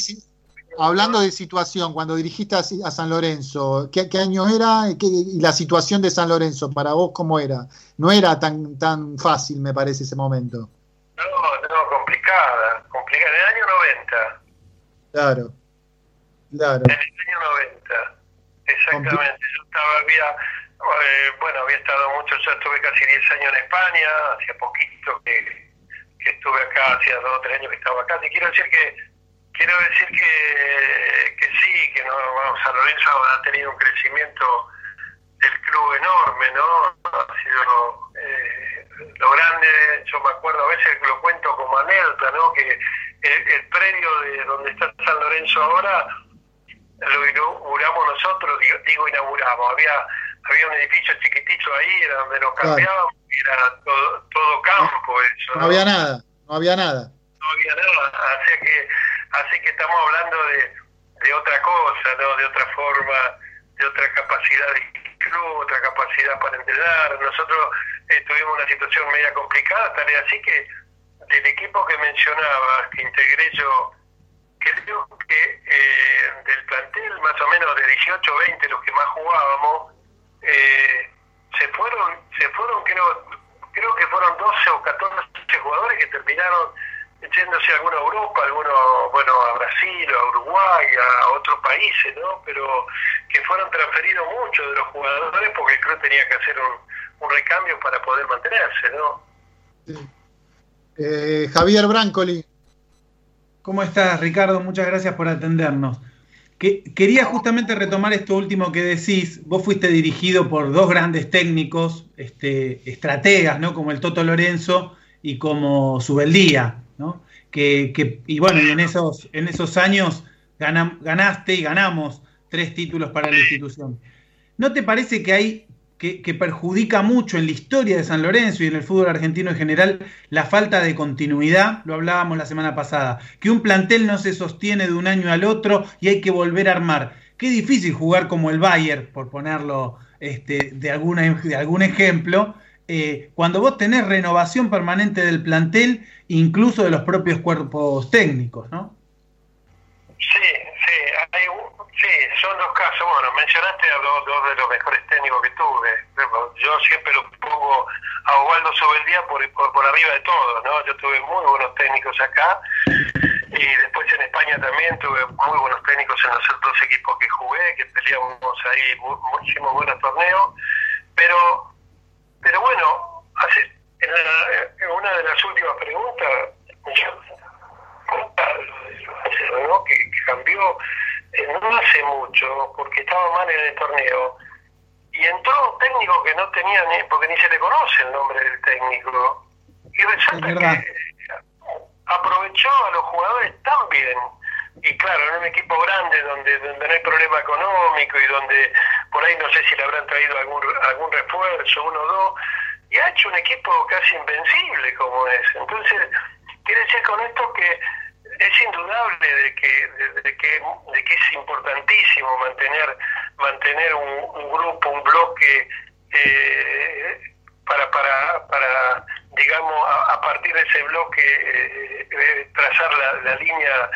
hablando de situación, cuando dirigiste a, San Lorenzo, ¿qué, año era y la situación de San Lorenzo para vos cómo era? No era tan tan fácil, me parece, ese momento. No, no, complicada, complicada. En el año 90. Claro, claro. En el año 90, exactamente. Yo estaba, había, eh, bueno, había estado mucho, yo estuve casi 10 años en España, hacía poquito que, que estuve acá, hacía 2 o 3 años que estaba acá. Te quiero decir que quiero decir que, que sí, que no, vamos, San Lorenzo ha tenido un crecimiento del club enorme, ¿no? Ha sido eh, lo grande, yo me acuerdo, a veces lo cuento como anécdota, ¿no? Que el, predio de donde está San Lorenzo ahora lo inauguramos nosotros, digo, inauguramos, había había un edificio chiquitito ahí, era donde nos cambiábamos, y era todo, todo campo eso. No, había nada, no había nada. No había nada, así que Así que estamos hablando de, de otra cosa, ¿no? de otra forma, de otra capacidad de club, otra capacidad para entrenar. Nosotros eh, tuvimos una situación media complicada, tal es así que del equipo que mencionaba, que integré yo, creo que eh, del plantel más o menos de 18 o 20 los que más jugábamos, eh, se fueron, se fueron creo, creo que fueron 12 o 14 jugadores que terminaron yéndose alguno a Europa, alguno, bueno, a Brasil, a Uruguay, a otros países, ¿no? Pero que fueron transferidos muchos de los jugadores porque el club tenía que hacer un, recambio para poder mantenerse, ¿no? Eh, Javier Brancoli. ¿Cómo estás, Ricardo? Muchas gracias por atendernos. Que, quería justamente retomar esto último que decís. Vos fuiste dirigido por dos grandes técnicos, este, estrategas, ¿no? Como el Toto Lorenzo y como Subeldía. ¿No? Que, que, y bueno, y en esos, en esos años ganaste y ganamos tres títulos para la institución. ¿No te parece que hay que, que, perjudica mucho en la historia de San Lorenzo y en el fútbol argentino en general la falta de continuidad? Lo hablábamos la semana pasada, que un plantel no se sostiene de un año al otro y hay que volver a armar. Qué difícil jugar como el Bayern, por ponerlo este, de, alguna, de algún ejemplo, eh, cuando vos tenés renovación permanente del plantel, incluso de los propios cuerpos técnicos, ¿no? Sí, sí, hay, sí, son dos casos. Bueno, mencionaste a dos, de los mejores técnicos que tuve. Yo siempre lo pongo a Osvaldo Sobeldía por, por, por arriba de todo, ¿no? Yo tuve muy buenos técnicos acá y después en España también tuve muy buenos técnicos en los otros equipos que jugué, que peleamos ahí muchísimos buenos torneos, pero pero bueno, hace, en, una de las últimas preguntas, ¿no? que, que cambió eh, no hace mucho, porque estaba mal en el torneo, y entró un técnico que no tenía ni, porque ni se le conoce el nombre del técnico, y resulta que aprovechó a los jugadores tan bien, y claro, en un equipo grande donde, donde no hay problema económico y donde por ahí no sé si le habrán traído algún, algún refuerzo, uno o dos, y ha hecho un equipo casi invencible como es. Entonces, quiere decir con esto que es indudable de que, de, que, es importantísimo mantener, mantener un, grupo, un bloque eh, para, para, para, digamos, a, partir de ese bloque eh, eh, trazar la línea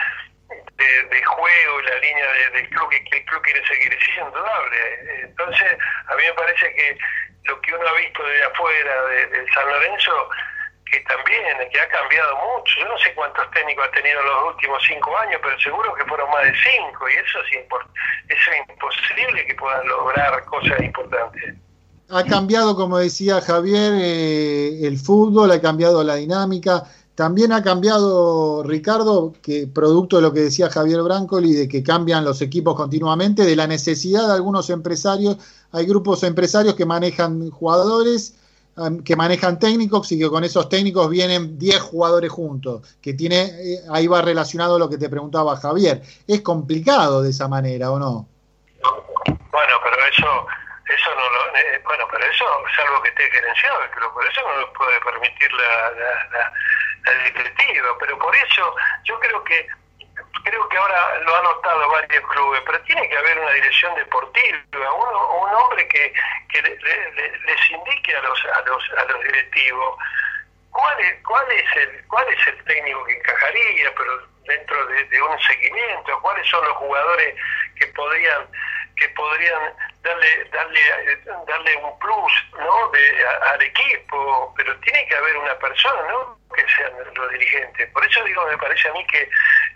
de, juego y la línea del club que, el club quiere seguir, es indudable. Entonces, a mí me parece que lo que uno ha visto de afuera de, San Lorenzo, que también, que ha cambiado mucho, yo no sé cuántos técnicos ha tenido en los últimos cinco años, pero seguro que fueron más de cinco, y eso es, eso es imposible que puedan lograr cosas importantes. Ha cambiado, como decía Javier, eh, el fútbol, ha cambiado la dinámica también ha cambiado, Ricardo, que producto de lo que decía Javier Brancoli, de que cambian los equipos continuamente, de la necesidad de algunos empresarios. Hay grupos empresarios que manejan jugadores, que manejan técnicos y que con esos técnicos vienen 10 jugadores juntos, que tiene, eh, ahí va relacionado lo que te preguntaba Javier. Es complicado de esa manera, ¿o no? Bueno, pero eso, eso no lo, eh, bueno, pero eso es algo que esté gerenciado, pero por eso no lo puede permitir la directiva, pero por eso yo creo que creo que ahora lo han notado varios clubes, pero tiene que haber una dirección deportiva, uno, un hombre que, que les indique a los, a los, a los directivos ¿cuál es, cuál es el cuál es el técnico que encajaría, pero dentro de, un seguimiento, cuáles son los jugadores que podrían que podrían darle darle darle un plus no de, al equipo pero tiene que haber una persona no que sean los dirigentes. Por eso digo me parece a mí que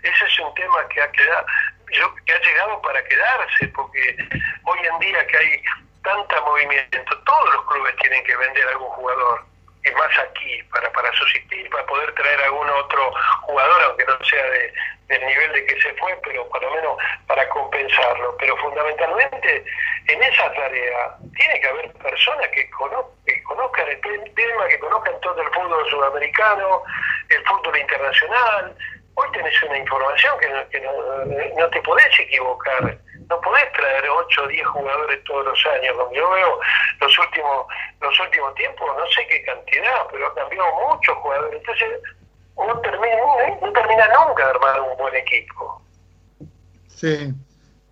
ese es un tema que ha quedado yo, que ha llegado para quedarse porque hoy en día que hay tanta movimiento todos los clubes tienen que vender a algún jugador más aquí para para subsistir para poder traer a algún otro jugador aunque no sea de del nivel de que se fue, pero por lo menos para compensarlo. Pero fundamentalmente en esa tarea tiene que haber personas que, que conozcan el tema, que conozcan todo el fútbol sudamericano, el fútbol internacional. Hoy tenés una información que no, te podés equivocar. No podés traer 8 o 10 jugadores todos los años. yo veo los últimos los últimos tiempos, no sé qué cantidad, pero ha cambiado muchos jugadores. Entonces, no termina, no termina nunca de armar un buen equipo. Sí.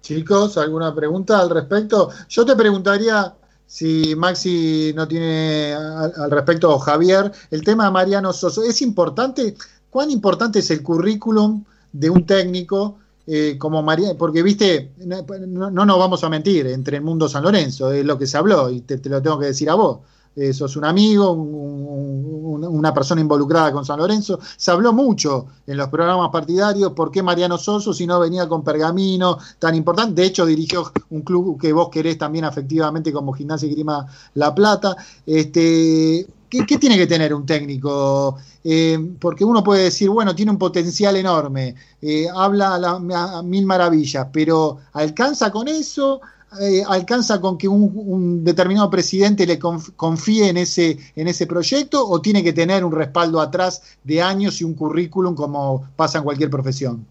Chicos, ¿alguna pregunta al respecto? Yo te preguntaría si Maxi no tiene al, respecto, o Javier, el tema de Mariano Soso. ¿Es importante? ¿Cuán importante es el currículum de un técnico eh, como Mariano? Porque, viste, no, nos vamos a mentir, entre el mundo San Lorenzo, es lo que se habló, y te lo tengo que decir a vos eh, sos un amigo, una persona involucrada con San Lorenzo. Se habló mucho en los programas partidarios por qué Mariano Soso si no venía con Pergamino tan importante. De hecho, dirigió un club que vos querés también afectivamente como Gimnasia y Grima La Plata. Este, ¿qué, tiene que tener un técnico? Eh, porque uno puede decir, bueno, tiene un potencial enorme, eh, habla a mil maravillas, pero ¿alcanza con eso? Eh, alcanza con que un, determinado presidente le confíe en ese, en ese proyecto o tiene que tener un respaldo atrás de años y un currículum como pasa en cualquier profesión?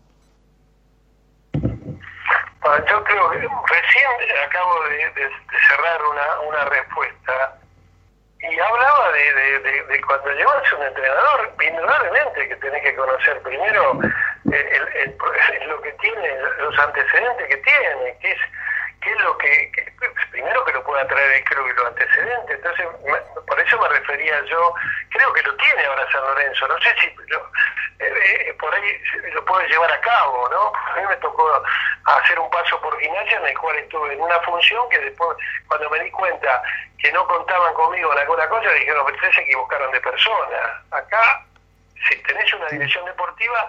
yo creo que recién acabo de, cerrar una, una, respuesta y hablaba de, de, cuando llevas un entrenador, indudablemente que tenés que conocer primero eh, el, lo que tiene, los antecedentes que tiene, que es qué es lo que, primero que lo pueda traer club y los antecedentes, entonces por eso me refería yo, creo que lo tiene ahora San Lorenzo, no sé si eh, eh, por ahí lo puede llevar a cabo, ¿no? A mí me tocó hacer un paso por gimnasia en el cual estuve en una función que después, cuando me di cuenta que no contaban conmigo en alguna cosa, dijeron, ustedes se equivocaron de persona. Acá, si tenés una dirección deportiva,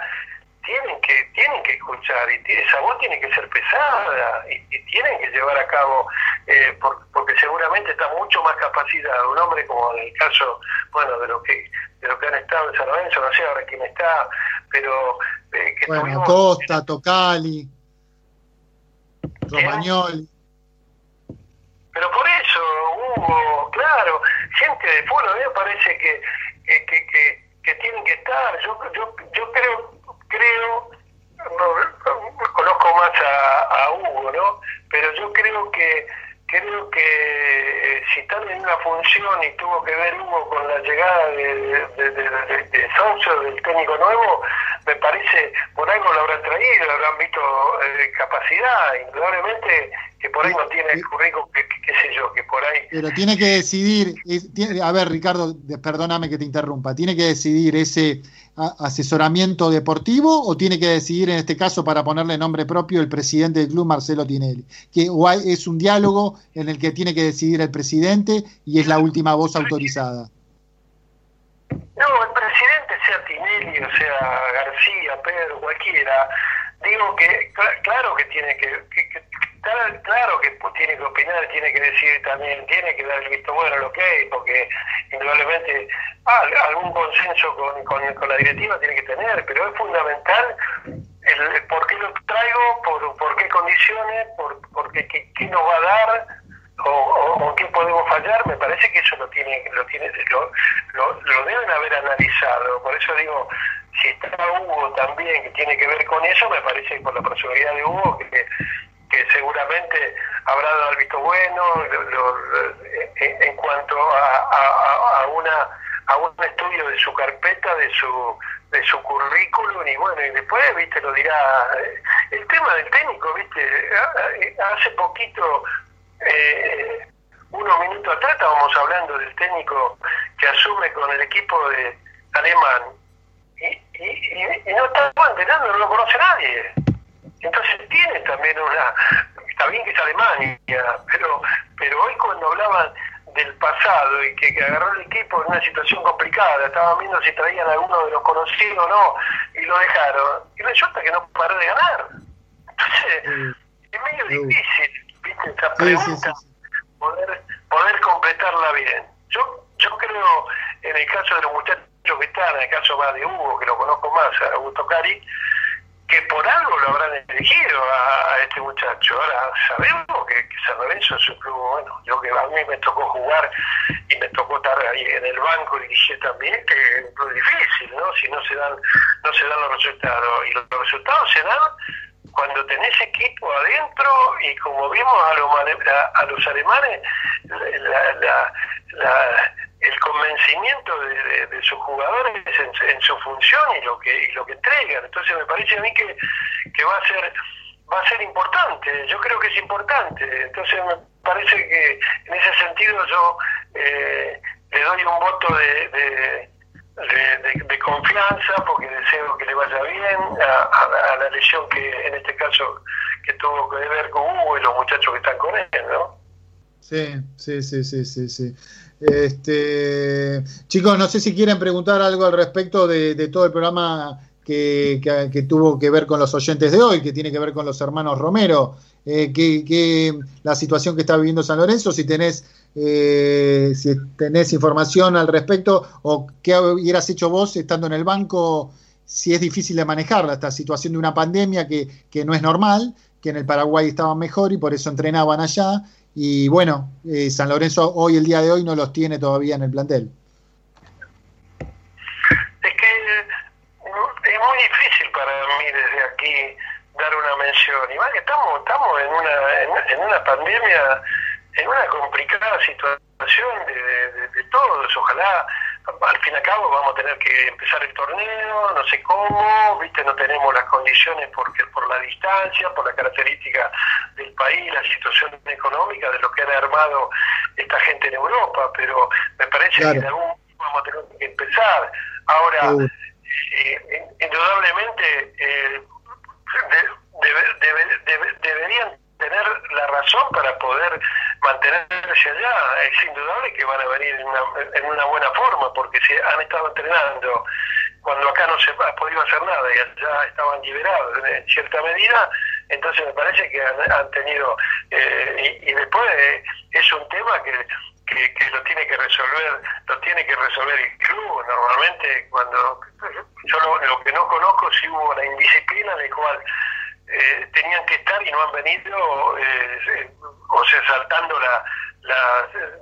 tienen que tienen que escuchar y esa voz tiene que ser pesada y, tienen que llevar a cabo eh, porque seguramente está mucho más capacitado un hombre como en el caso bueno de lo que de lo que han estado en San Lorenzo no sé ahora quién está pero eh, que bueno Costa Tocali Romagnoli. Pero por eso Hugo claro gente de fútbol a mí me parece que que, que, que tienen que estar. Yo yo yo creo creo, no, conozco más a, Hugo, ¿no? Pero yo creo que creo que eh, si están en una función y tuvo que ver Hugo con la llegada de, de, de, del técnico nuevo, me parece, por algo lo habrán traído, habrán visto eh, capacidad, indudablemente que por ahí no tiene el currículum, que, qué sé yo, que por ahí... Pero tiene que decidir, a ver Ricardo, perdóname que te interrumpa, tiene que decidir ese asesoramiento deportivo o tiene que decidir en este caso para ponerle nombre propio el presidente del club Marcelo Tinelli que o es un diálogo en el que tiene que decidir el presidente y es la última voz autorizada. No el presidente sea Tinelli o sea García Pedro cualquiera digo que claro que tiene que, claro que tiene que opinar, tiene que decir también, tiene que dar el visto bueno a lo que hay, porque indudablemente ah, algún consenso con, con, la directiva tiene que tener, pero es fundamental el, por qué lo traigo, por, por qué condiciones, por, por qué, qué, nos va a dar. O, o, qué podemos fallar, me parece que eso lo tiene, lo tiene, lo, lo, deben haber analizado. Por eso digo, si está Hugo también que tiene que ver con eso, me parece por la personalidad de Hugo que que seguramente habrá dado el visto bueno en, cuanto a, una a un estudio de su carpeta, de su de su currículum y bueno, y después, viste, lo dirá. El tema del técnico, viste, hace poquito, eh, unos minutos atrás estábamos hablando del técnico que asume con el equipo de, alemán y, no está entrenando, no lo conoce nadie. Entonces tiene también una... Está bien que es Alemania, pero, pero hoy cuando hablaban del pasado y que, agarró el equipo en una situación complicada, estaban viendo si traían a alguno de los conocidos o no, y lo dejaron. Y resulta que no paró de ganar. Entonces, es medio difícil, ¿viste? Esta pregunta, Poder, poder completarla bien. Yo, yo creo, en el caso de los muchachos que están, en el caso más de Hugo, que lo conozco más, a Augusto Cari, que por algo lo habrán elegido a, este muchacho. Ahora sabemos que, San Lorenzo es un club, bueno, yo que a mí me tocó jugar y me tocó estar ahí en el banco y dije también que es un club difícil, ¿no? Si no se dan, no se dan los resultados. Y los, resultados se dan cuando tenés equipo adentro y como vimos a los, a, los alemanes, la el convencimiento de, sus jugadores en, su función y lo que lo que entregan. Entonces me parece a mí que, que va a ser va a ser importante yo creo que es importante. Entonces me parece que en ese sentido yo eh, le doy un voto de, de, confianza porque deseo que le vaya bien a, la lesión que en este caso que tuvo que ver con Hugo y los muchachos que están con él no sí sí sí sí sí sí este, chicos, no sé si quieren preguntar algo al respecto de, todo el programa que, tuvo que ver con los oyentes de hoy, que tiene que ver con los hermanos Romero, eh, que, la situación que está viviendo San Lorenzo, si tenés, eh, si tenés información al respecto o qué hubieras hecho vos estando en el banco, si es difícil de manejar esta situación de una pandemia que, que no es normal, que en el Paraguay estaban mejor y por eso entrenaban allá y bueno, eh, San Lorenzo hoy, el día de hoy, no los tiene todavía en el plantel. Es que es muy difícil para mí desde aquí dar una mención. Y estamos, estamos en una, en, una pandemia, en una complicada situación de, de todos. Ojalá al fin y al cabo vamos a tener que empezar el torneo, no sé cómo, viste, no tenemos las condiciones porque por la distancia, por la característica del país, la situación económica de lo que ha armado esta gente en Europa, pero me parece que en algún momento vamos a tener que empezar. Ahora, eh, indudablemente, eh, deberían tener la razón para poder mantenerse allá. Es indudable que van a venir en una, en una buena forma porque se han estado entrenando cuando acá no se ha podido hacer nada y allá estaban liberados en cierta medida, entonces me parece que han, tenido, eh, y, después eh, es un tema que, que, lo tiene que resolver, lo tiene que resolver el club. Normalmente cuando yo lo, que no conozco si hubo una indisciplina de cual eh, tenían que estar y no han venido, eh, o sea, saltando la,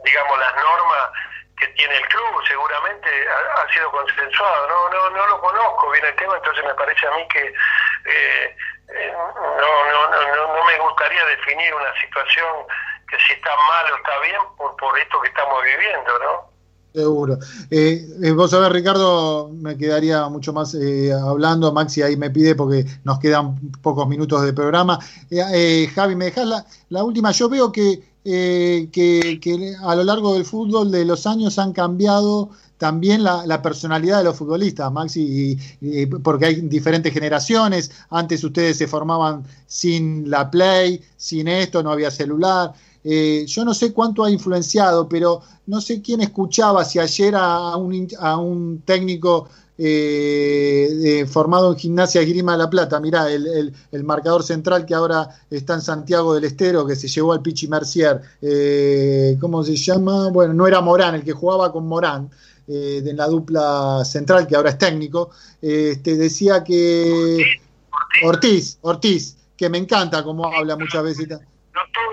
digamos, las normas que tiene el club, seguramente ha, sido consensuado. No, no, no lo conozco bien el tema, entonces me parece a mí que eh, no, no, no, no me gustaría definir una situación que si está mal o está bien por, por esto que estamos viviendo, ¿no? Seguro. Eh, eh, vos sabés, Ricardo, me quedaría mucho más eh, hablando. Maxi ahí me pide porque nos quedan pocos minutos de programa. Eh, Javi, ¿me dejás la, última? Yo veo que, que, a lo largo del fútbol de los años han cambiado también la, personalidad de los futbolistas, Maxi, porque hay diferentes generaciones. Antes ustedes se formaban sin la Play, sin esto, no había celular. Eh, yo no sé cuánto ha influenciado, pero no sé quién escuchaba, si ayer a un, a un técnico eh, formado en Gimnasia Grima de la Plata, mirá, el, el, marcador central que ahora está en Santiago del Estero, que se llevó al Pichi Mercier, eh, ¿cómo se llama? Bueno, no era Morán, el que jugaba con Morán. En la dupla central, que ahora es técnico, este, decía que Ortiz, Ortiz, que me encanta como habla muchas veces.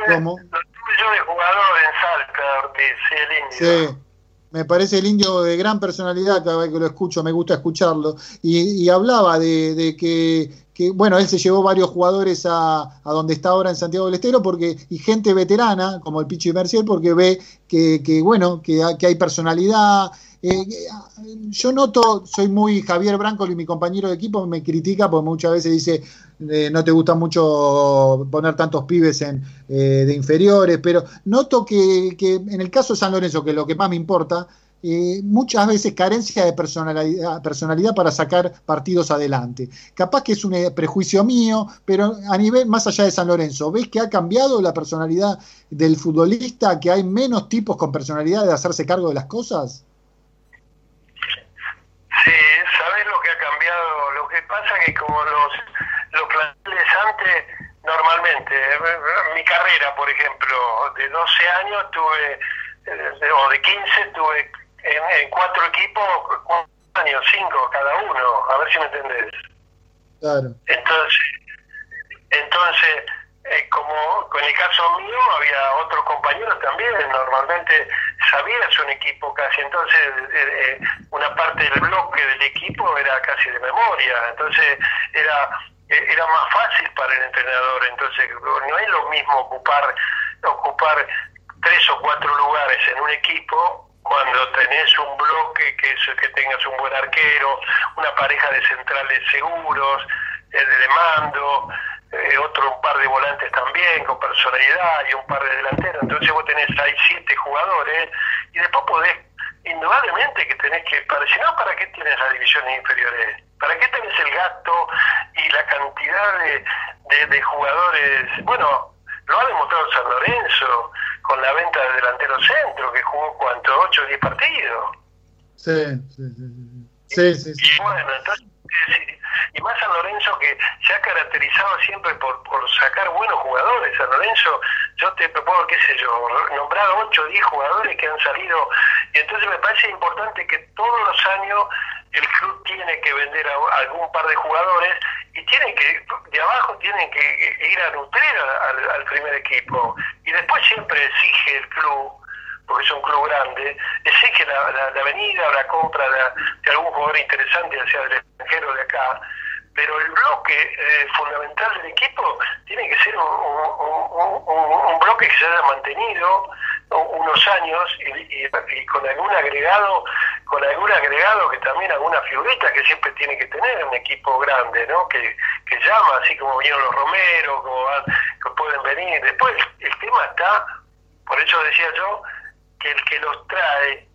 ¿Cómo? Yo de jugador en Salta, Ortiz, sí, el indio. Sí. Me parece el indio de gran personalidad, cada vez que lo escucho me gusta escucharlo. Y, hablaba de, que, bueno, él se llevó varios jugadores a, a, donde está ahora en Santiago del Estero porque, y gente veterana, como el Pichi Mercier, porque ve que, que bueno, que, que hay personalidad, eh, yo noto, soy muy Javier Branco y mi compañero de equipo me critica porque muchas veces dice eh, no te gusta mucho poner tantos pibes en, eh, de inferiores, pero noto que, que, en el caso de San Lorenzo, que es lo que más me importa, eh, muchas veces carencia de personalidad, personalidad para sacar partidos adelante. Capaz que es un eh, prejuicio mío, pero a nivel más allá de San Lorenzo, ¿ves que ha cambiado la personalidad del futbolista, que hay menos tipos con personalidad de hacerse cargo de las cosas? Sí, ¿sabes lo que ha cambiado? Lo que pasa es que como los, los planteles antes, normalmente, mi carrera, por ejemplo, de 12 años tuve, eh, o de 15 tuve en, cuatro equipos, cuatro años, cinco cada uno, a ver si me entendés. Claro. Entonces, entonces eh, como con el caso mío, había otros compañeros también, normalmente sabías un equipo casi, entonces eh, eh, una parte del bloque del equipo era casi de memoria, entonces era era más fácil para el entrenador, entonces no es lo mismo ocupar ocupar tres o cuatro lugares en un equipo cuando tenés un bloque que, es, que tengas un buen arquero, una pareja de centrales seguros, de mando, eh, otro un par de volantes también con personalidad y un par de delanteros. Entonces vos tenés ahí siete jugadores y después podés, indudablemente que tenés que, para, si no, ¿para qué tienes las divisiones inferiores? ¿Para qué tenés el gasto y la cantidad de, de, de jugadores? Bueno, lo ha demostrado San Lorenzo con la venta del delantero centro, que jugó cuánto, 8 o 10 partidos. Sí, sí, sí. sí, sí, Y bueno, entonces, y más San Lorenzo que se ha caracterizado siempre por, por sacar buenos jugadores. San Lorenzo, yo te propongo, qué sé yo, nombrar 8 o 10 jugadores que han salido. Y entonces me parece importante que todos los años el club tiene que vender a algún par de jugadores y tienen que, de abajo tienen que ir a nutrir al, primer equipo. Y después siempre exige el club, porque es un club grande, exige la, la, venida la compra de, algún jugador interesante, ya sea del extranjero de acá. Pero el bloque eh, fundamental del equipo tiene que ser un, bloque que se haya mantenido unos años y, y, con algún agregado con algún agregado que también alguna figurita que siempre tiene que tener un equipo grande, ¿no? Que, que llama, así como vinieron los Romero, como que pueden venir. Después el, tema está, por eso decía yo, que el que los trae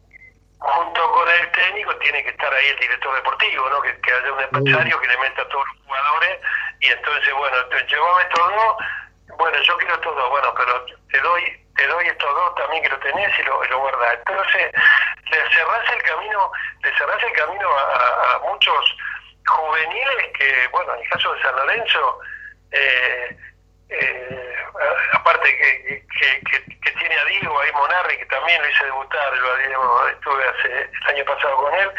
junto con el técnico tiene que estar ahí el director deportivo, ¿no? Que, haya un empresario que le meta a todos los jugadores y entonces, bueno, llévame todo, bueno, yo quiero todo, bueno, pero te doy te doy estos dos también que lo tenés y lo, lo guardás. Entonces, le cerrás el camino, le cerrás el camino a, muchos juveniles que, bueno, en el caso de San Lorenzo, eh, eh, aparte que, que, que, tiene a Diego ahí Monarri, que también lo hice debutar, yo estuve hace el año pasado con él,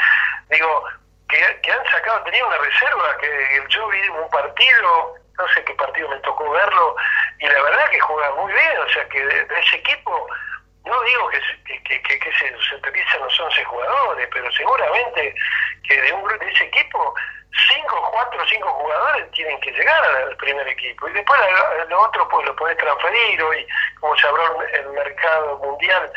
digo, que, que han sacado, tenía una reserva, que yo vi un partido, no sé qué partido me tocó verlo, y la verdad que juega muy bien, o sea que de, ese equipo, no digo que, que, que, que se, se utilizan los 11 jugadores, pero seguramente que de un de ese equipo, 5, 4 o 5 jugadores tienen que llegar al primer equipo, y después lo otro pues lo podés transferir, hoy como se el mercado mundial,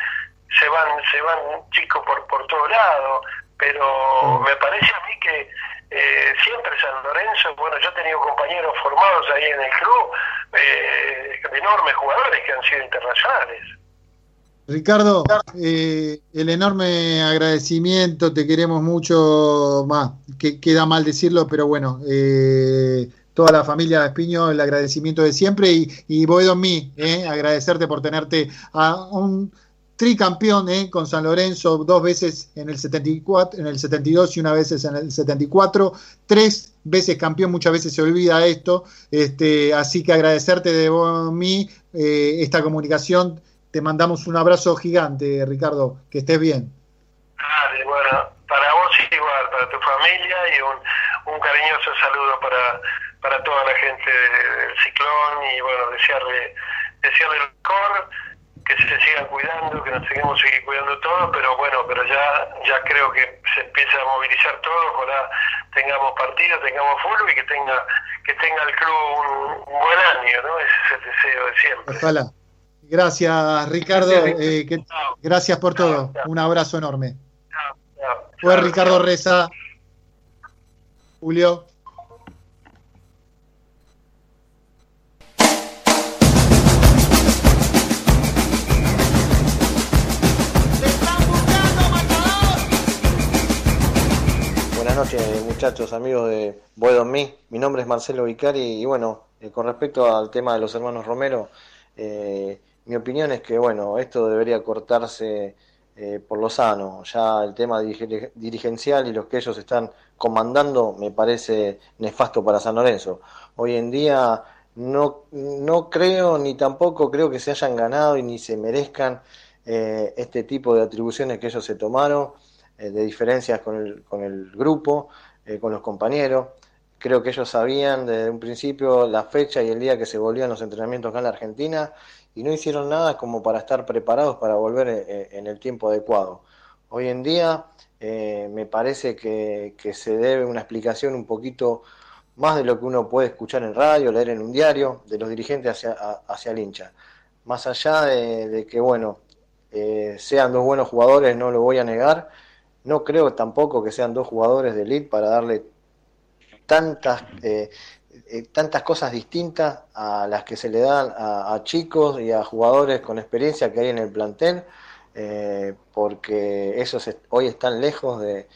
se van, se van chicos por, por todos lados, pero me parece a mí que eh, siempre San Lorenzo, bueno, yo he tenido compañeros formados ahí en el club, eh, enormes jugadores que han sido internacionales. Ricardo, eh, el enorme agradecimiento, te queremos mucho más, que queda mal decirlo, pero bueno, eh, toda la familia de Espiño, el agradecimiento de siempre y, y Boedo mí, eh, agradecerte por tenerte a un tricampeón ¿eh? con San Lorenzo, dos veces en el, 74, en el 72 y una vez en el 74, tres veces campeón, muchas veces se olvida esto, este, así que agradecerte de mí eh, esta comunicación, te mandamos un abrazo gigante, Ricardo, que estés bien. Dale, bueno, para vos igual, para tu familia y un, un cariñoso saludo para, para toda la gente del ciclón y bueno, desearle, desearle el mejor que se sigan cuidando, que nos seguimos seguir cuidando todos, pero bueno, pero ya ya creo que se empieza a movilizar todo, ojalá tengamos partido, tengamos fútbol y que tenga que tenga el club un, buen año, ¿no? Ese es el deseo de siempre. Ojalá. Gracias, Ricardo. Eh, gracias por todo. Un abrazo enorme. Fue Ricardo Reza. Julio. noches, muchachos, amigos de Boedo Mí. Mi nombre es Marcelo Vicari y bueno, eh, con respecto al tema de los hermanos Romero, eh, mi opinión es que bueno, esto debería cortarse eh, por lo sano. Ya el tema dirigencial y los que ellos están comandando me parece nefasto para San Lorenzo. Hoy en día no, no creo ni tampoco creo que se hayan ganado y ni se merezcan este tipo de atribuciones que ellos se tomaron eh, de diferencias con el, con el grupo, eh, con los compañeros. Creo que ellos sabían desde un principio la fecha y el día que se volvían los entrenamientos acá en la Argentina y no hicieron nada como para estar preparados para volver eh, en el tiempo adecuado. Hoy en día me parece que, se debe una explicación un poquito más de lo que uno puede escuchar en radio, leer en un diario, de los dirigentes hacia, hacia el hincha. Más allá de, de que, bueno, sean dos buenos jugadores, no lo voy a negar, no creo tampoco que sean dos jugadores de elite para darle tantas, eh, eh, tantas cosas distintas a las que se le dan a, chicos y a jugadores con experiencia que hay en el plantel, eh, porque esos hoy están lejos de,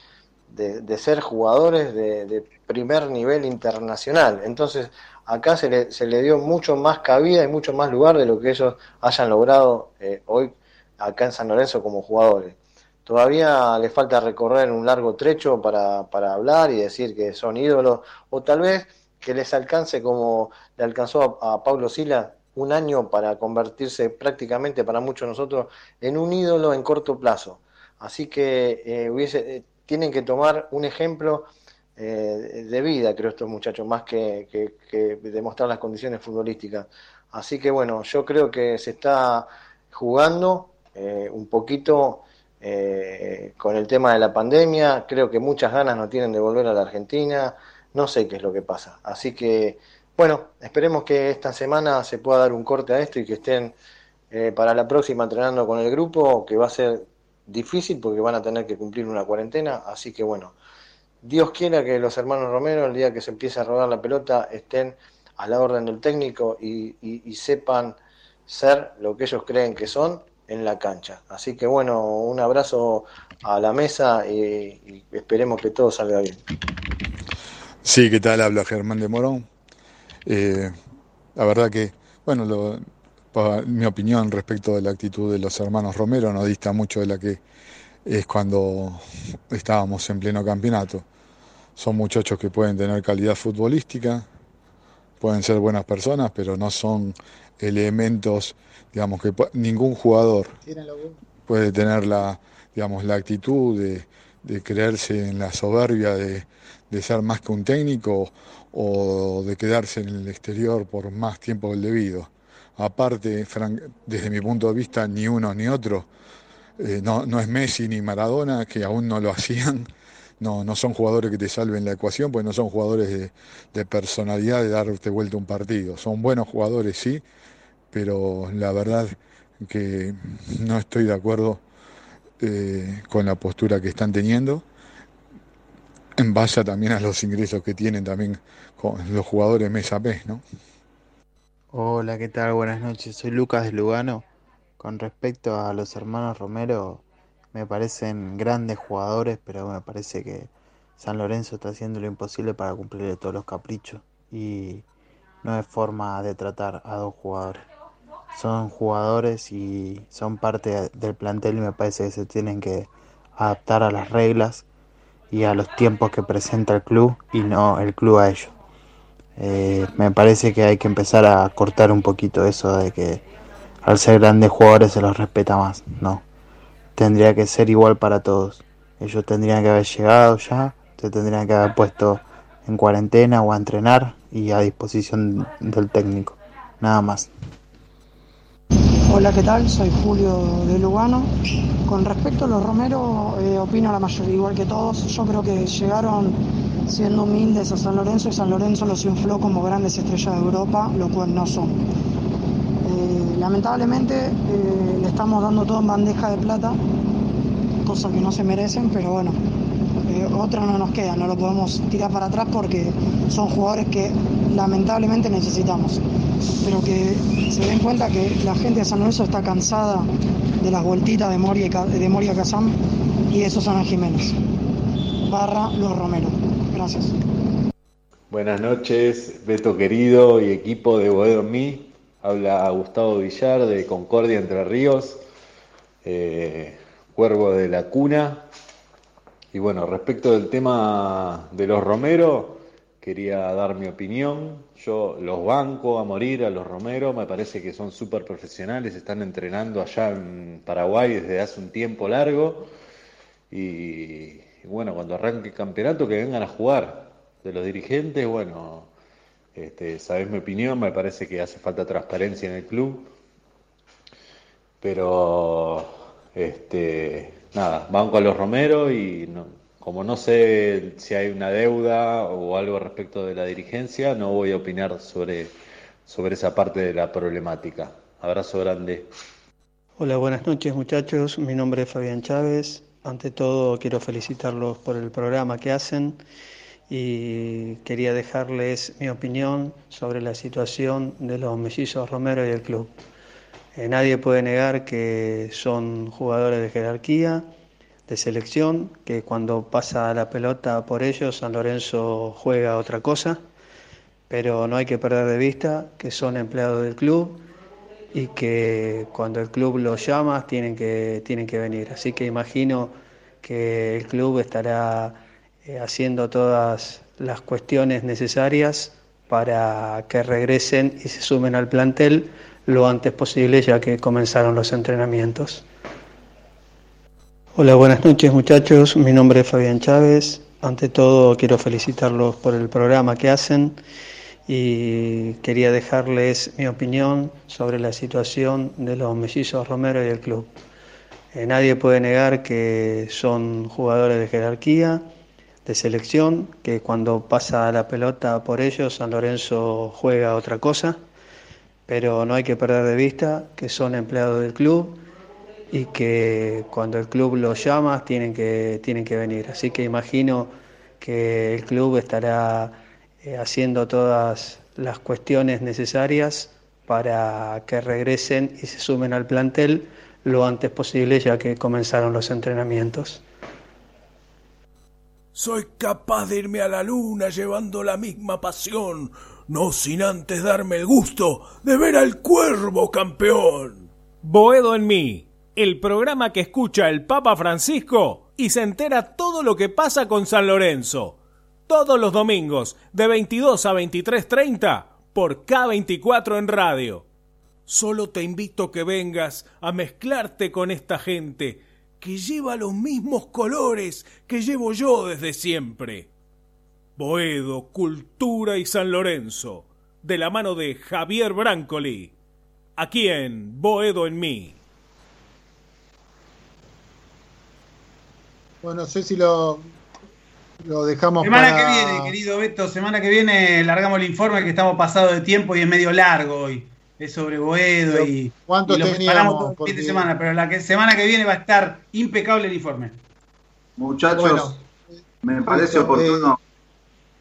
ser jugadores de, primer nivel internacional. Entonces, acá se le, se le dio mucho más cabida y mucho más lugar de lo que ellos hayan logrado hoy acá en San Lorenzo como jugadores. Todavía le falta recorrer un largo trecho para, para hablar y decir que son ídolos, o tal vez que les alcance como le alcanzó a, Pablo Sila un año para convertirse prácticamente para muchos de nosotros en un ídolo en corto plazo. Así que eh, hubiese, eh, tienen que tomar un ejemplo eh, de vida, creo, estos muchachos, más que, que, demostrar las condiciones futbolísticas. Así que bueno, yo creo que se está jugando un poquito eh, con el tema de la pandemia. Creo que muchas ganas no tienen de volver a la Argentina. No sé qué es lo que pasa. Así que, bueno, esperemos que esta semana se pueda dar un corte a esto y que estén eh, para la próxima entrenando con el grupo, que va a ser difícil porque van a tener que cumplir una cuarentena. Así que, bueno, Dios quiera que los hermanos Romero, el día que se empiece a rodar la pelota, estén a la orden del técnico y sepan ser lo que ellos creen que son en la cancha. Así que bueno, un abrazo a la mesa y, esperemos que todo salga bien. Sí, ¿qué tal? Habla Germán de Morón. Eh, la verdad que, bueno, mi opinión respecto de la actitud de los hermanos Romero no dista mucho de la que es cuando estábamos en pleno campeonato. Son muchachos que pueden tener calidad futbolística, pueden ser buenas personas, pero no son elementos digamos que ningún jugador puede tener la, digamos, la actitud de, creerse en la soberbia de, ser más que un técnico o de quedarse en el exterior por más tiempo del debido. Aparte, desde mi punto de vista, ni uno ni otro, eh, no, no, es Messi ni Maradona, que aún no lo hacían, no, no son jugadores que te salven la ecuación, pues no son jugadores de, de personalidad de darte vuelta un partido. Son buenos jugadores, sí, pero la verdad que no estoy de acuerdo eh, con la postura que están teniendo, en base también a los ingresos que tienen también con los jugadores mes a mes, ¿no? Hola, ¿qué tal? Buenas noches, soy Lucas de Lugano. Con respecto a los hermanos Romero, me parecen grandes jugadores, pero me parece que San Lorenzo está haciendo lo imposible para cumplir todos los caprichos y no es forma de tratar a dos jugadores son jugadores y son parte del plantel y me parece que se tienen que adaptar a las reglas y a los tiempos que presenta el club y no el club a ellos. Eh, me parece que hay que empezar a cortar un poquito eso de que al ser grandes jugadores se los respeta más. No, tendría que ser igual para todos. Ellos tendrían que haber llegado ya, se tendrían que haber puesto en cuarentena o a entrenar y a disposición del técnico. Nada más. Hola, ¿qué tal? Soy Julio de Lugano. Con respecto a los Romero, eh, opino la mayoría, igual que todos. Yo creo que llegaron siendo humildes a San Lorenzo y San Lorenzo los infló como grandes estrellas de Europa, lo cual no son. Eh, lamentablemente eh, le estamos dando todo en bandeja de plata, cosa que no se merecen, pero bueno, otra no nos queda, no lo podemos tirar para atrás porque son jugadores que lamentablemente necesitamos pero que se den cuenta que la gente de San Lorenzo está cansada de las vueltitas de Moria, de Moria Kazam y de Susana Jiménez, barra Los Romero. Gracias. Buenas noches, Beto querido y equipo de Boedo Mí. Habla Gustavo Villar de Concordia Entre Ríos, eh, Cuervo de la Cuna. Y bueno, respecto del tema de los Romero, quería dar mi opinión. Yo los banco a morir a los Romero, me parece que son súper profesionales, están entrenando allá en Paraguay desde hace un tiempo largo. Y, y bueno, cuando arranque el campeonato, que vengan a jugar. De los dirigentes, bueno, este, sabes mi opinión, me parece que hace falta transparencia en el club. Pero, este, nada, banco a los Romero y como no sé si hay una deuda o algo respecto de la dirigencia, no voy a opinar sobre, sobre esa parte de la problemática. Abrazo grande. Hola, buenas noches muchachos. Mi nombre es Fabián Chávez. Ante todo quiero felicitarlos por el programa que hacen y quería dejarles mi opinión sobre la situación de los mellizos Romero y el club. Eh, nadie puede negar que son jugadores de jerarquía, de selección, que cuando pasa la pelota por ellos San Lorenzo juega otra cosa, pero no hay que perder de vista que son empleados del club y que cuando el club los llama tienen que, tienen que venir. Así que imagino que el club estará eh, haciendo todas las cuestiones necesarias para que regresen y se sumen al plantel lo antes posible ya que comenzaron los entrenamientos. Hola, buenas noches muchachos, mi nombre es Fabián Chávez. Ante todo quiero felicitarlos por el programa que hacen y quería dejarles mi opinión sobre la situación de los mellizos Romero y el club. Eh, nadie puede negar que son jugadores de jerarquía, de selección, que cuando pasa la pelota por ellos San Lorenzo juega otra cosa, pero no hay que perder de vista que son empleados del club y que cuando el club los llama tienen que, tienen que venir. Así que imagino que el club estará eh, haciendo todas las cuestiones necesarias para que regresen y se sumen al plantel lo antes posible ya que comenzaron los entrenamientos. Soy capaz de irme a la luna llevando la misma pasión, no sin antes darme el gusto de ver al cuervo campeón. Boedo en mí, el programa que escucha el Papa Francisco y se entera todo lo que pasa con San Lorenzo. Todos los domingos, de 22 a 23.30, por K24 en radio. Solo te invito que vengas a mezclarte con esta gente que lleva los mismos colores que llevo yo desde siempre. Boedo, Cultura y San Lorenzo, de la mano de Javier Brancoli, aquí en Boedo en mí. Bueno, no sé si lo, lo dejamos Semana que viene, querido Beto, semana que viene largamos el informe que estamos pasados de tiempo y es medio largo hoy es sobre Boedo y, ¿cuánto lo teníamos? fin de semana, pero la que, semana que viene va a estar impecable el informe. Muchachos, me parece oportuno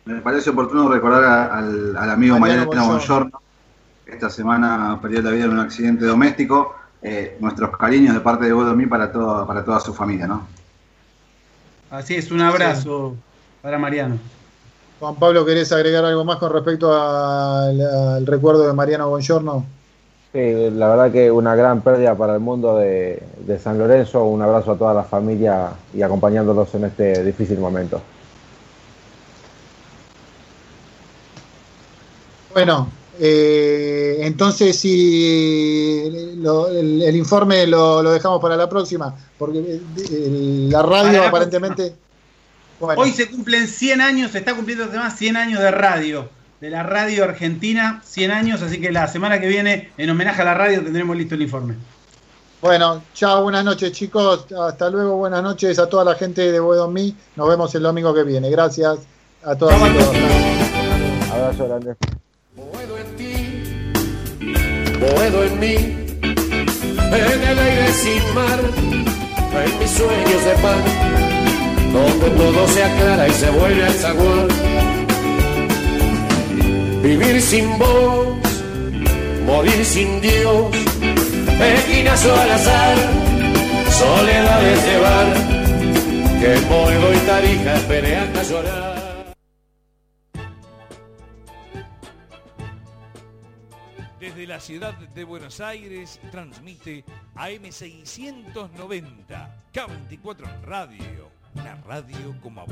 me parece oportuno recordar al, al amigo Mariano Bongiorno, que esta semana perdió la vida en un accidente doméstico. Eh, nuestros cariños de parte de Boedo mí para, todo, para toda su familia, ¿no? Así es, un abrazo para Mariano. Juan Pablo, ¿querés agregar algo más con respecto al, al recuerdo de Mariano Bongiorno? Sí, la verdad que una gran pérdida para el mundo de, de, San Lorenzo. Un abrazo a toda la familia y acompañándolos en este difícil momento. Bueno, eh, entonces si lo, el, el, informe lo, lo, dejamos para la próxima, porque el, la radio aparentemente... Bueno. Hoy se cumplen 100 años, se está cumpliendo además 100 años de radio, de la radio argentina, 100 años, así que la semana que viene, en homenaje a la radio, tendremos listo el informe. Bueno, chao, buenas noches chicos, hasta luego, buenas noches a toda la gente de Boedo Me, nos vemos el domingo que viene, gracias a todos. Abrazo grande. Boedo en mí, en el aire sin mar, en mis sueños de pan donde todo se aclara y se vuelve al zaguán. Vivir sin vos, morir sin Dios, esquinazo al azar, soledad de llevar, que Boedo y Tarija esperé hasta llorar. La ciudad de Buenos Aires transmite AM690, K24 Radio, una radio como